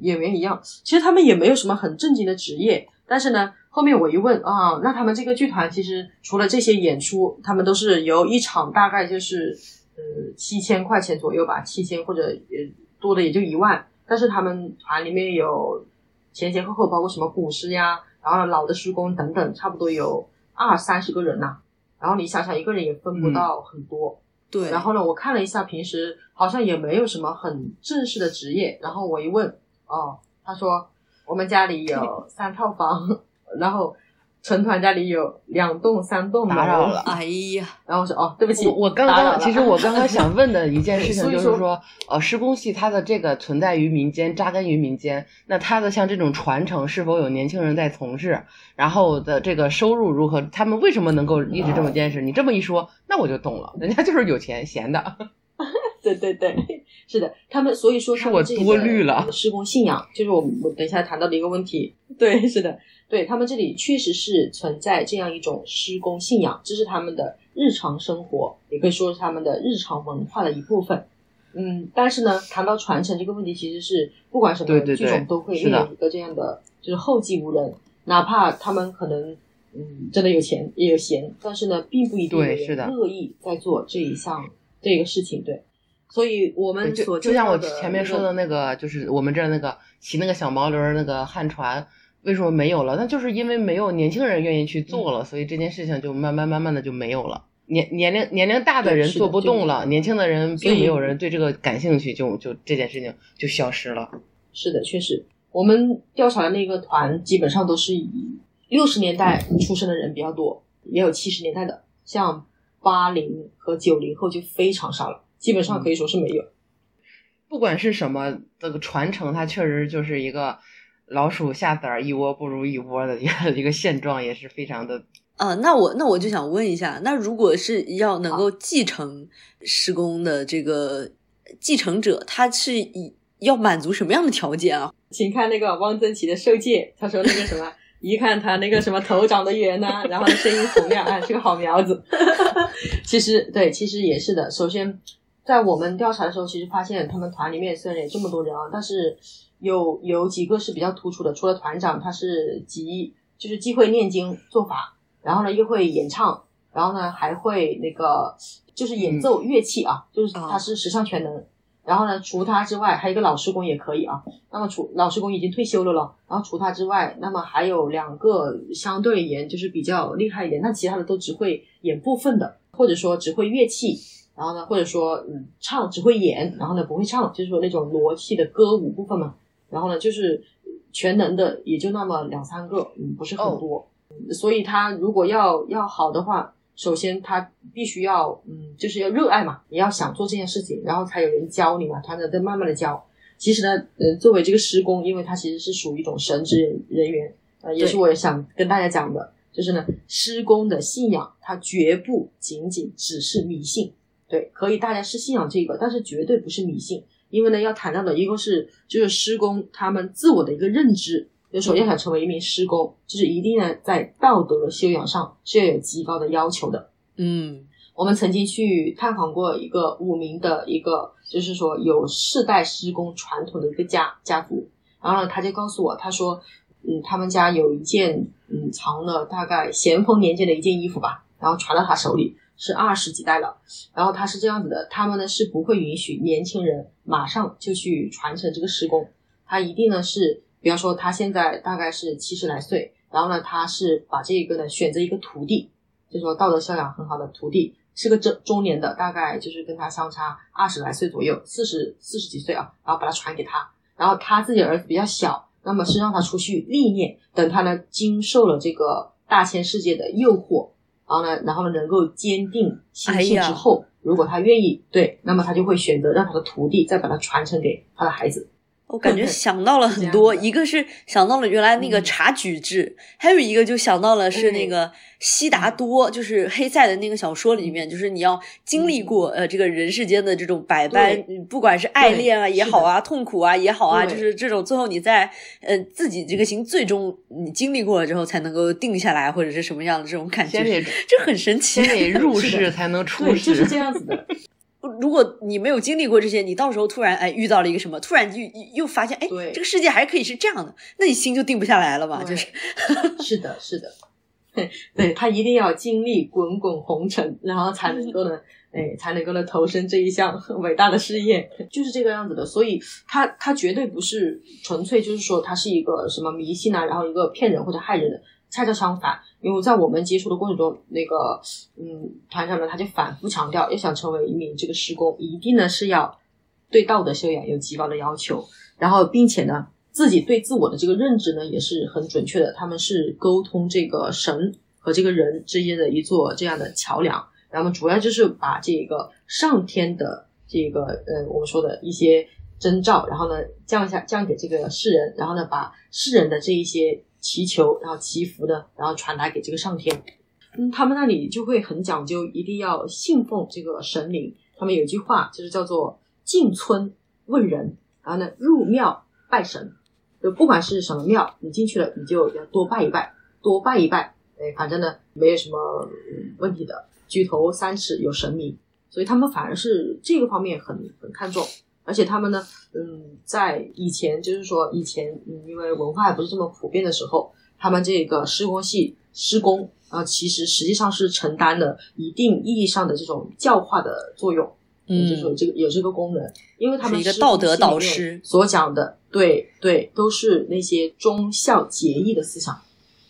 演员一样，其实他们也没有什么很正经的职业，但是呢，后面我一问啊，那他们这个剧团其实除了这些演出，他们都是由一场大概就是呃七千块钱左右吧，七千或者呃多的也就一万，但是他们团里面有前前后后包括什么鼓师呀，然后老的施工等等，差不多有二三十个人呐、然后你想想，一个人也分不到很多。对，然后呢，我看了一下，平时好像也没有什么很正式的职业。然后我一问，哦，他说我们家里有三套房，然后成团家里有两栋、三栋楼。打扰了哎呀，然后我说，哦，对不起，我我刚刚其实我刚刚想问的一件事情 就是说，呃，施工系它的这个存在于民间，扎根于民间，那它的像这种传承是否有年轻人在从事？然后的这个收入如何？他们为什么能够一直这么坚持？你这么一说，那我就懂了，人家就是有钱闲的。对对对，是的，他们所以说是我多虑了施工信仰，就是我我等一下谈到的一个问题。对，是的，对他们这里确实是存在这样一种施工信仰，这是他们的日常生活，也可以说是他们的日常文化的一部分。嗯，但是呢，谈到传承这个问题，其实是不管什么对对对剧种都会面临一个这样的，就是后继无人，哪怕他们可能嗯真的有钱也有闲，但是呢，并不一定有人乐意在做这一项这个事情，对。所以我们所就就像我前面说的那个，就是我们这儿那个骑那个小毛驴儿那个旱船，为什么没有了？那就是因为没有年轻人愿意去做嗯了，所以这件事情就慢慢慢慢的就没有了。年年龄年龄大的人做不动了，年轻的人并没有人对这个感兴趣，就就这件事情就消失了。是的，确实，我们调查的那个团基本上都是以六十年代出生的人比较多，也有七十年代的，像八零和九零后就非常少了，基本上可以说是没有。不管是什么这个传承，它确实就是一个老鼠下崽儿一窝不如一窝的一个 一个现状，也是非常的啊，那我那我就想问一下，那如果是要能够继承施工的这个继承者，他是以要满足什么样的条件啊？请看那个汪曾祺的受戒，他说那个什么，一看他那个什么头长得圆呐、然后声音洪亮，哎，是个好苗子。其实对，其实也是的。首先，在我们调查的时候，其实发现他们团里面虽然有这么多人啊，但是有有几个是比较突出的。除了团长，他是极就是既会念经做法，然后呢又会演唱，然后呢还会那个就是演奏乐器啊，就是他是十项全能。然后呢，除他之外，还有一个老师工也可以啊。那么除老师工已经退休了了，然后除他之外，那么还有两个相对而言就是比较厉害一点，那其他的都只会演部分的，或者说只会乐器，然后呢，或者说嗯唱只会演，然后呢不会唱，就是说那种罗戏的歌舞部分嘛。然后呢，就是全能的也就那么两三个，嗯，不是很多。嗯所以他如果要要好的话，首先他必须要嗯，就是要热爱嘛，你要想做这件事情，然后才有人教你嘛，团长在慢慢的教。其实呢，呃，作为这个施工，因为它其实是属于一种神职人人员，呃，也是我也想跟大家讲的，就是呢，施工的信仰它绝不仅仅只是迷信，对，可以大家是信仰这个，但是绝对不是迷信，因为呢，要谈到的一个是就是施工他们自我的一个认知，就首先想成为一名施工，就是一定呢在道德修养上是要有极高的要求的。嗯我们曾经去探访过一个武鸣的一个，就是说有世代施工传统的一个家家族，然后呢，他就告诉我，他说，嗯，他们家有一件，嗯，藏了大概咸丰年间的一件衣服吧，然后传到他手里是二十几代了，然后他是这样子的，他们呢是不会允许年轻人马上就去传承这个施工，他一定呢是，比方说他现在大概是七十来岁，然后呢，他是把这个呢选择一个徒弟，就说道德修养很好的徒弟，是个中中年的，大概就是跟他相差二十来岁左右，四十四十几岁啊，然后把他传给他，然后他自己儿子比较小，那么是让他出去历练，等他呢经受了这个大千世界的诱惑，然后呢，然后呢能够坚定心性之后，如果他愿意，对，那么他就会选择让他的徒弟再把它传承给他的孩子。我感觉想到了很多，一个是想到了原来那个察举制，还有一个就想到了是那个悉达多，就是黑塞的那个小说里面，就是你要经历过呃这个人世间的这种百般，不管是爱恋啊也好啊，痛苦啊也好啊，就是这种最后你在呃自己这个心最终你经历过了之后才能够定下来或者是什么样的这种感觉，这很神奇，先得。入世才能出世，就是这样子的。如果你没有经历过这些，你到时候突然哎遇到了一个什么，突然就又发现哎，这个世界还可以是这样的，那你心就定不下来了嘛？就是 是的，是的，对他一定要经历滚滚红尘，然后才能够呢，哎，才能够呢投身这一项伟大的事业，就是这个样子的。所以，他他绝对不是纯粹就是说他是一个什么迷信啊，然后一个骗人或者害人的。恰恰相反，因为在我们接触的过程中，那个嗯，团长呢，他就反复强调，要想成为一名这个施工，一定呢是要对道德修养有极高的要求，然后并且呢，自己对自我的这个认知呢也是很准确的。他们是沟通这个神和这个人之间的一座这样的桥梁，然后主要就是把这个上天的这个呃我们说的一些征兆，然后呢降下降给这个世人，然后呢把世人的这一些。祈求，然后祈福的，然后传达给这个上天。嗯，他们那里就会很讲究，一定要信奉这个神灵。他们有一句话，就是叫做“进村问人”，然后呢，入庙拜神。就不管是什么庙，你进去了，你就要多拜一拜，多拜一拜。哎，反正呢，没有什么问题的。举头三尺有神明，所以他们反而是这个方面很很看重。而且他们呢，嗯，在以前就是说以前，嗯，因为文化还不是这么普遍的时候，他们这个施工系施工啊，其实实际上是承担了一定意义上的这种教化的作用，嗯，就是有这个有这个功能，因为他们是一个道德导师所讲的，对对，都是那些忠孝节义的思想，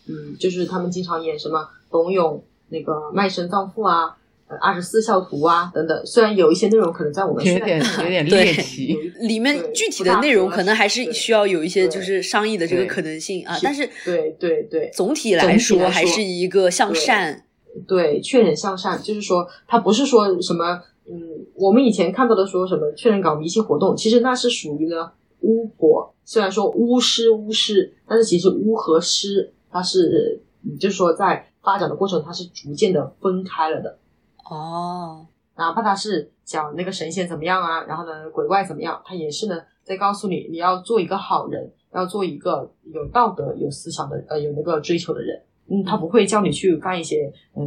嗯，就是他们经常演什么董永那个卖身葬父啊。二十四孝图啊，等等，虽然有一些内容可能在我们有点有点猎奇，里面具体的内容可能还是需要有一些就是商议的这个可能性啊。但是对对对，总体来说还是一个向善，对劝人向善，就是说他不是说什么嗯，我们以前看到的说什么劝人搞迷信活动，其实那是属于呢巫婆，虽然说巫师巫师，但是其实巫和师它是就是说在发展的过程，它是逐渐的分开了的。哦，哪怕他是讲那个神仙怎么样啊，然后呢鬼怪怎么样，他也是呢在告诉你，你要做一个好人，要做一个有道德、有思想的呃有那个追求的人。嗯，他不会叫你去干一些嗯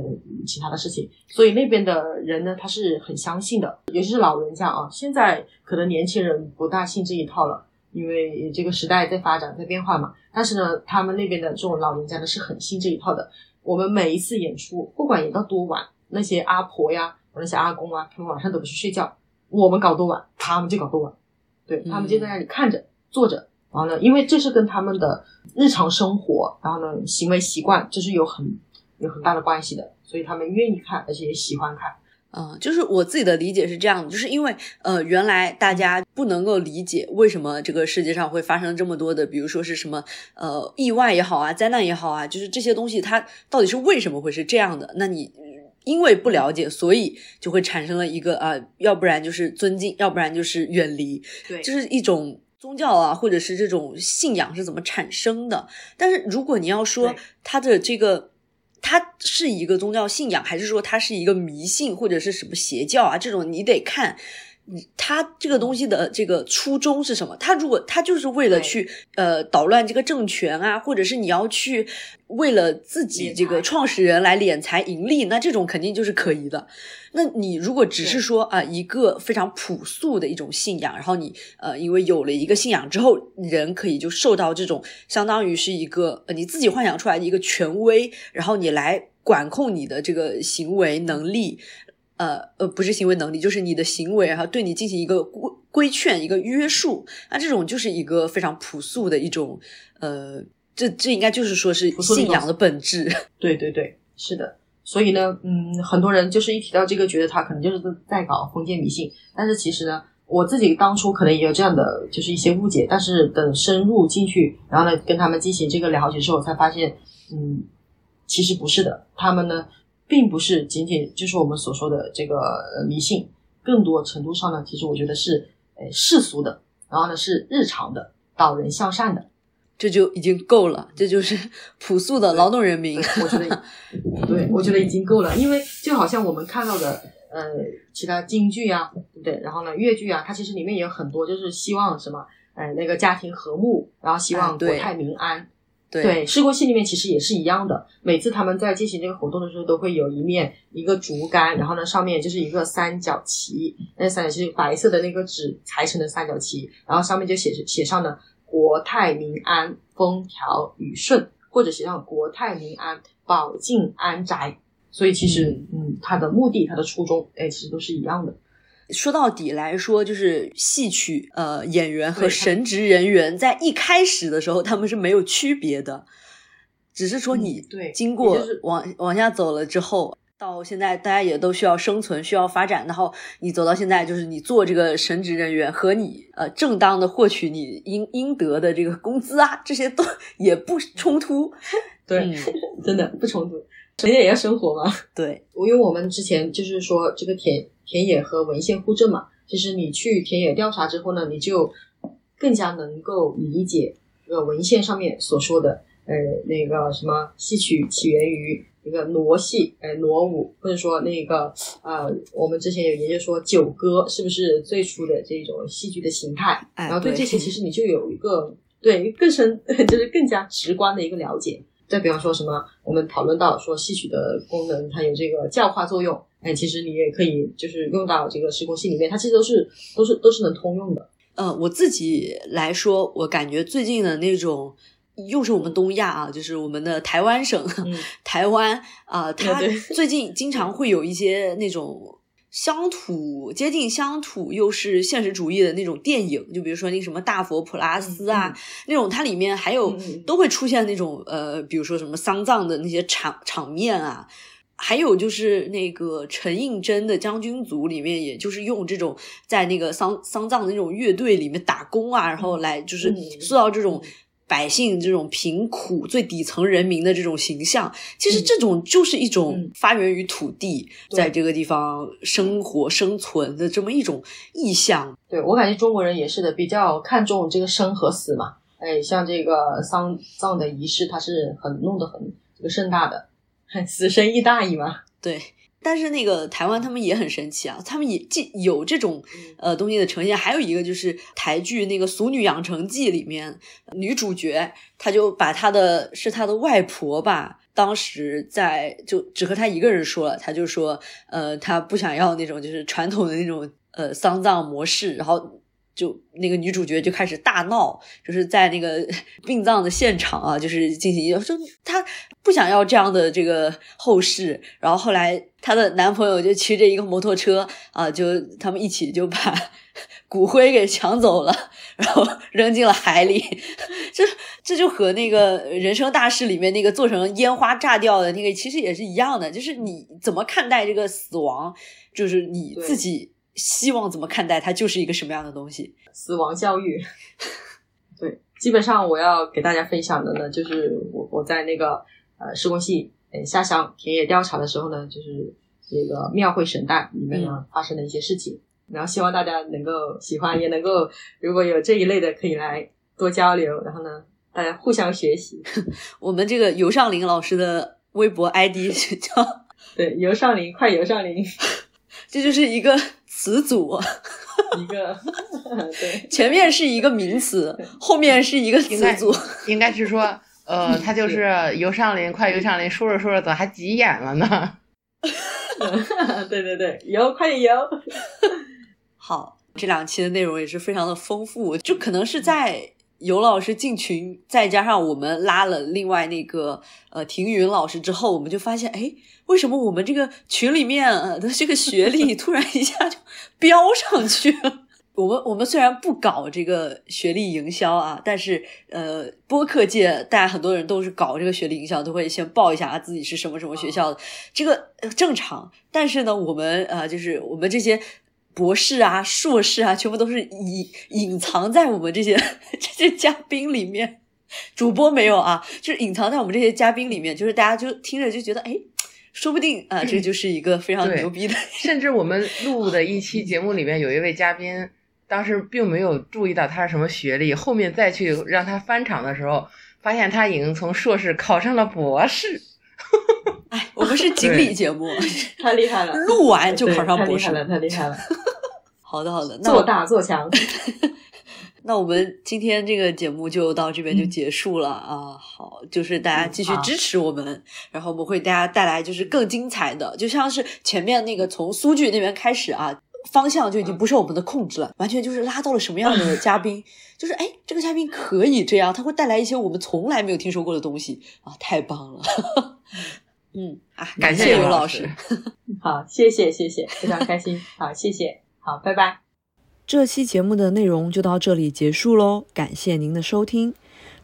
其他的事情。所以那边的人呢，他是很相信的，尤其是老人家啊。现在可能年轻人不大信这一套了，因为这个时代在发展在变化嘛。但是呢，他们那边的这种老人家呢是很信这一套的。我们每一次演出，不管演到多晚。那些阿婆呀，那些阿公啊，他们晚上都不去睡觉。我们搞多晚，他们就搞多晚。对他们就在那里看着、坐着。然后呢，因为这是跟他们的日常生活，然后呢行为习惯，这是有很有很大的关系的。所以他们愿意看，而且也喜欢看。嗯，就是我自己的理解是这样的，就是因为呃，原来大家不能够理解为什么这个世界上会发生这么多的，比如说是什么呃意外也好啊，灾难也好啊，就是这些东西它到底是为什么会是这样的？那你。因为不了解，所以就会产生了一个啊，要不然就是尊敬，要不然就是远离，对，就是一种宗教啊，或者是这种信仰是怎么产生的。但是如果你要说它的这个，它是一个宗教信仰，还是说它是一个迷信或者是什么邪教啊？这种你得看。他这个东西的这个初衷是什么？他如果他就是为了去呃捣乱这个政权啊，或者是你要去为了自己这个创始人来敛财盈利，那这种肯定就是可疑的。那你如果只是说啊一个非常朴素的一种信仰，然后你呃因为有了一个信仰之后，人可以就受到这种相当于是一个你自己幻想出来的一个权威，然后你来管控你的这个行为能力。呃呃，不是行为能力，就是你的行为，然后对你进行一个规规劝、一个约束，那这种就是一个非常朴素的一种，呃，这这应该就是说是信仰的本质。对对对，是的。所以呢，嗯，很多人就是一提到这个，觉得他可能就是在搞封建迷信。但是其实呢，我自己当初可能也有这样的就是一些误解，但是等深入进去，然后呢，跟他们进行这个了解之后，才发现，嗯，其实不是的，他们呢。并不是仅仅就是我们所说的这个迷信，更多程度上呢，其实我觉得是呃世俗的，然后呢是日常的、导人向善的，这就已经够了。这就是朴素的劳动人民。我觉得，对，我觉得已经够了。因为就好像我们看到的，呃，其他京剧啊，对不对？然后呢，越剧啊，它其实里面也有很多，就是希望什么，呃，那个家庭和睦，然后希望国泰民安。对，试过戏里面其实也是一样的。每次他们在进行这个活动的时候，都会有一面一个竹竿，然后呢上面就是一个三角旗，那三角旗是白色的那个纸裁成的三角旗，然后上面就写写上了“国泰民安，风调雨顺”，或者写上“国泰民安，保境安宅”。所以其实，嗯，它的目的、它的初衷，哎，其实都是一样的。说到底来说，就是戏曲呃演员和神职人员在一开始的时候他们是没有区别的，只是说你对经过往往下走了之后，到现在大家也都需要生存需要发展，然后你走到现在就是你做这个神职人员和你呃正当的获取你应应得的这个工资啊，这些都 也不冲突，对，真的不冲突，人家也要生活嘛，对，因为我们之前就是说这个田。田野和文献互证嘛，其实你去田野调查之后呢，你就更加能够理解这个文献上面所说的，呃，那个什么戏曲起源于一个傩戏，呃，傩舞，或者说那个呃，我们之前有研究说九歌是不是最初的这种戏剧的形态，然后对这些其实你就有一个对更深，就是更加直观的一个了解。再比方说什么，我们讨论到说戏曲的功能，它有这个教化作用。哎，其实你也可以就是用到这个施工戏里面，它其实都是都是都是能通用的。呃，我自己来说，我感觉最近的那种，又是我们东亚啊，就是我们的台湾省，台湾啊，它 最近经常会有一些那种乡土接近乡土又是现实主义的那种电影，就比如说那什么大佛普拉斯啊，那种它里面还有都会出现那种呃，比如说什么丧葬的那些场场面啊。还有就是那个陈应真的《将军组》里面，也就是用这种在那个丧丧葬的那种乐队里面打工啊，然后来就是塑造这种百姓这种贫苦最底层人民的这种形象。其实这种就是一种发源于土地，在这个地方生活生存的这么一种意象。对我感觉中国人也是的，比较看重这个生和死嘛。哎，像这个丧葬的仪式，它是很弄得很这个盛大的。死生亦大矣嘛，对。但是那个台湾他们也很神奇啊，他们也既有这种呃东西的呈现，还有一个就是台剧那个《俗女养成记》里面女主角，她就把她的是她的外婆吧，当时在就只和她一个人说了，她就说呃她不想要那种就是传统的那种呃丧葬模式，然后。就那个女主角就开始大闹，就是在那个 殡葬的现场啊，就是进行说她不想要这样的这个后事，然后后来她的男朋友就骑着一个摩托车啊，就他们一起就把 骨灰给抢走了，然后扔进了海里。这这就和那个人生大事里面那个做成烟花炸掉的那个其实也是一样的，就是你怎么看待这个死亡，就是你自己。希望怎么看待它，就是一个什么样的东西？死亡教育。对，基本上我要给大家分享的呢，就是我我在那个呃施工系呃下乡田野调查的时候呢，就是这个庙会神诞里面呢发生的一些事情。然后希望大家能够喜欢，也能够如果有这一类的，可以来多交流。然后呢，大家互相学习。我们这个尤尚林老师的微博 ID 叫对尤尚林，快尤尚林，这就是一个。词组，一个 对，前面是一个名词，后面是一个词组，应该是说，呃，他就是游上林，快游上林，说着说着怎么还急眼了呢？对 对对，游快点游。好，这两期的内容也是非常的丰富，就可能是在。尤老师进群，再加上我们拉了另外那个呃庭云老师之后，我们就发现，哎，为什么我们这个群里面的这个学历 突然一下就飙上去了？我们我们虽然不搞这个学历营销啊，但是呃，播客界大家很多人都是搞这个学历营销，都会先报一下自己是什么什么学校的，这个正常。但是呢，我们呃，就是我们这些。博士啊，硕士啊，全部都是隐隐藏在我们这些 这些嘉宾里面。主播没有啊，就是隐藏在我们这些嘉宾里面。就是大家就听着就觉得，哎，说不定啊，这就是一个非常牛逼的。甚至我们录的一期节目里面，有一位嘉宾，当时并没有注意到他是什么学历，后面再去让他翻场的时候，发现他已经从硕士考上了博士。哎，我们是锦鲤节目，太厉害了，录完就考上博士了，太厉害了。好的，好的，做大做强。那我们今天这个节目就到这边就结束了啊！好，就是大家继续支持我们，然后我们会大家带来就是更精彩的，就像是前面那个从苏剧那边开始啊，方向就已经不受我们的控制了，完全就是拉到了什么样的嘉宾，就是哎，这个嘉宾可以这样，他会带来一些我们从来没有听说过的东西啊，太棒了！嗯啊，感谢刘老师，好，谢谢谢谢，非常开心，好，谢谢，好，拜拜。这期节目的内容就到这里结束喽，感谢您的收听。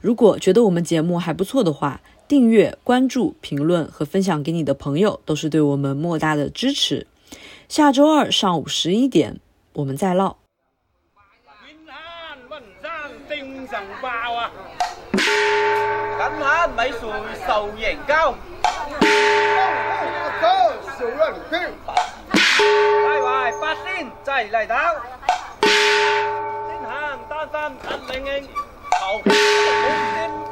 如果觉得我们节目还不错的话，订阅、关注、评论和分享给你的朋友，都是对我们莫大的支持。下周二上午十一点，我们再唠。云南文山精神爆啊！感恩美术受研究。拜拜，八仙。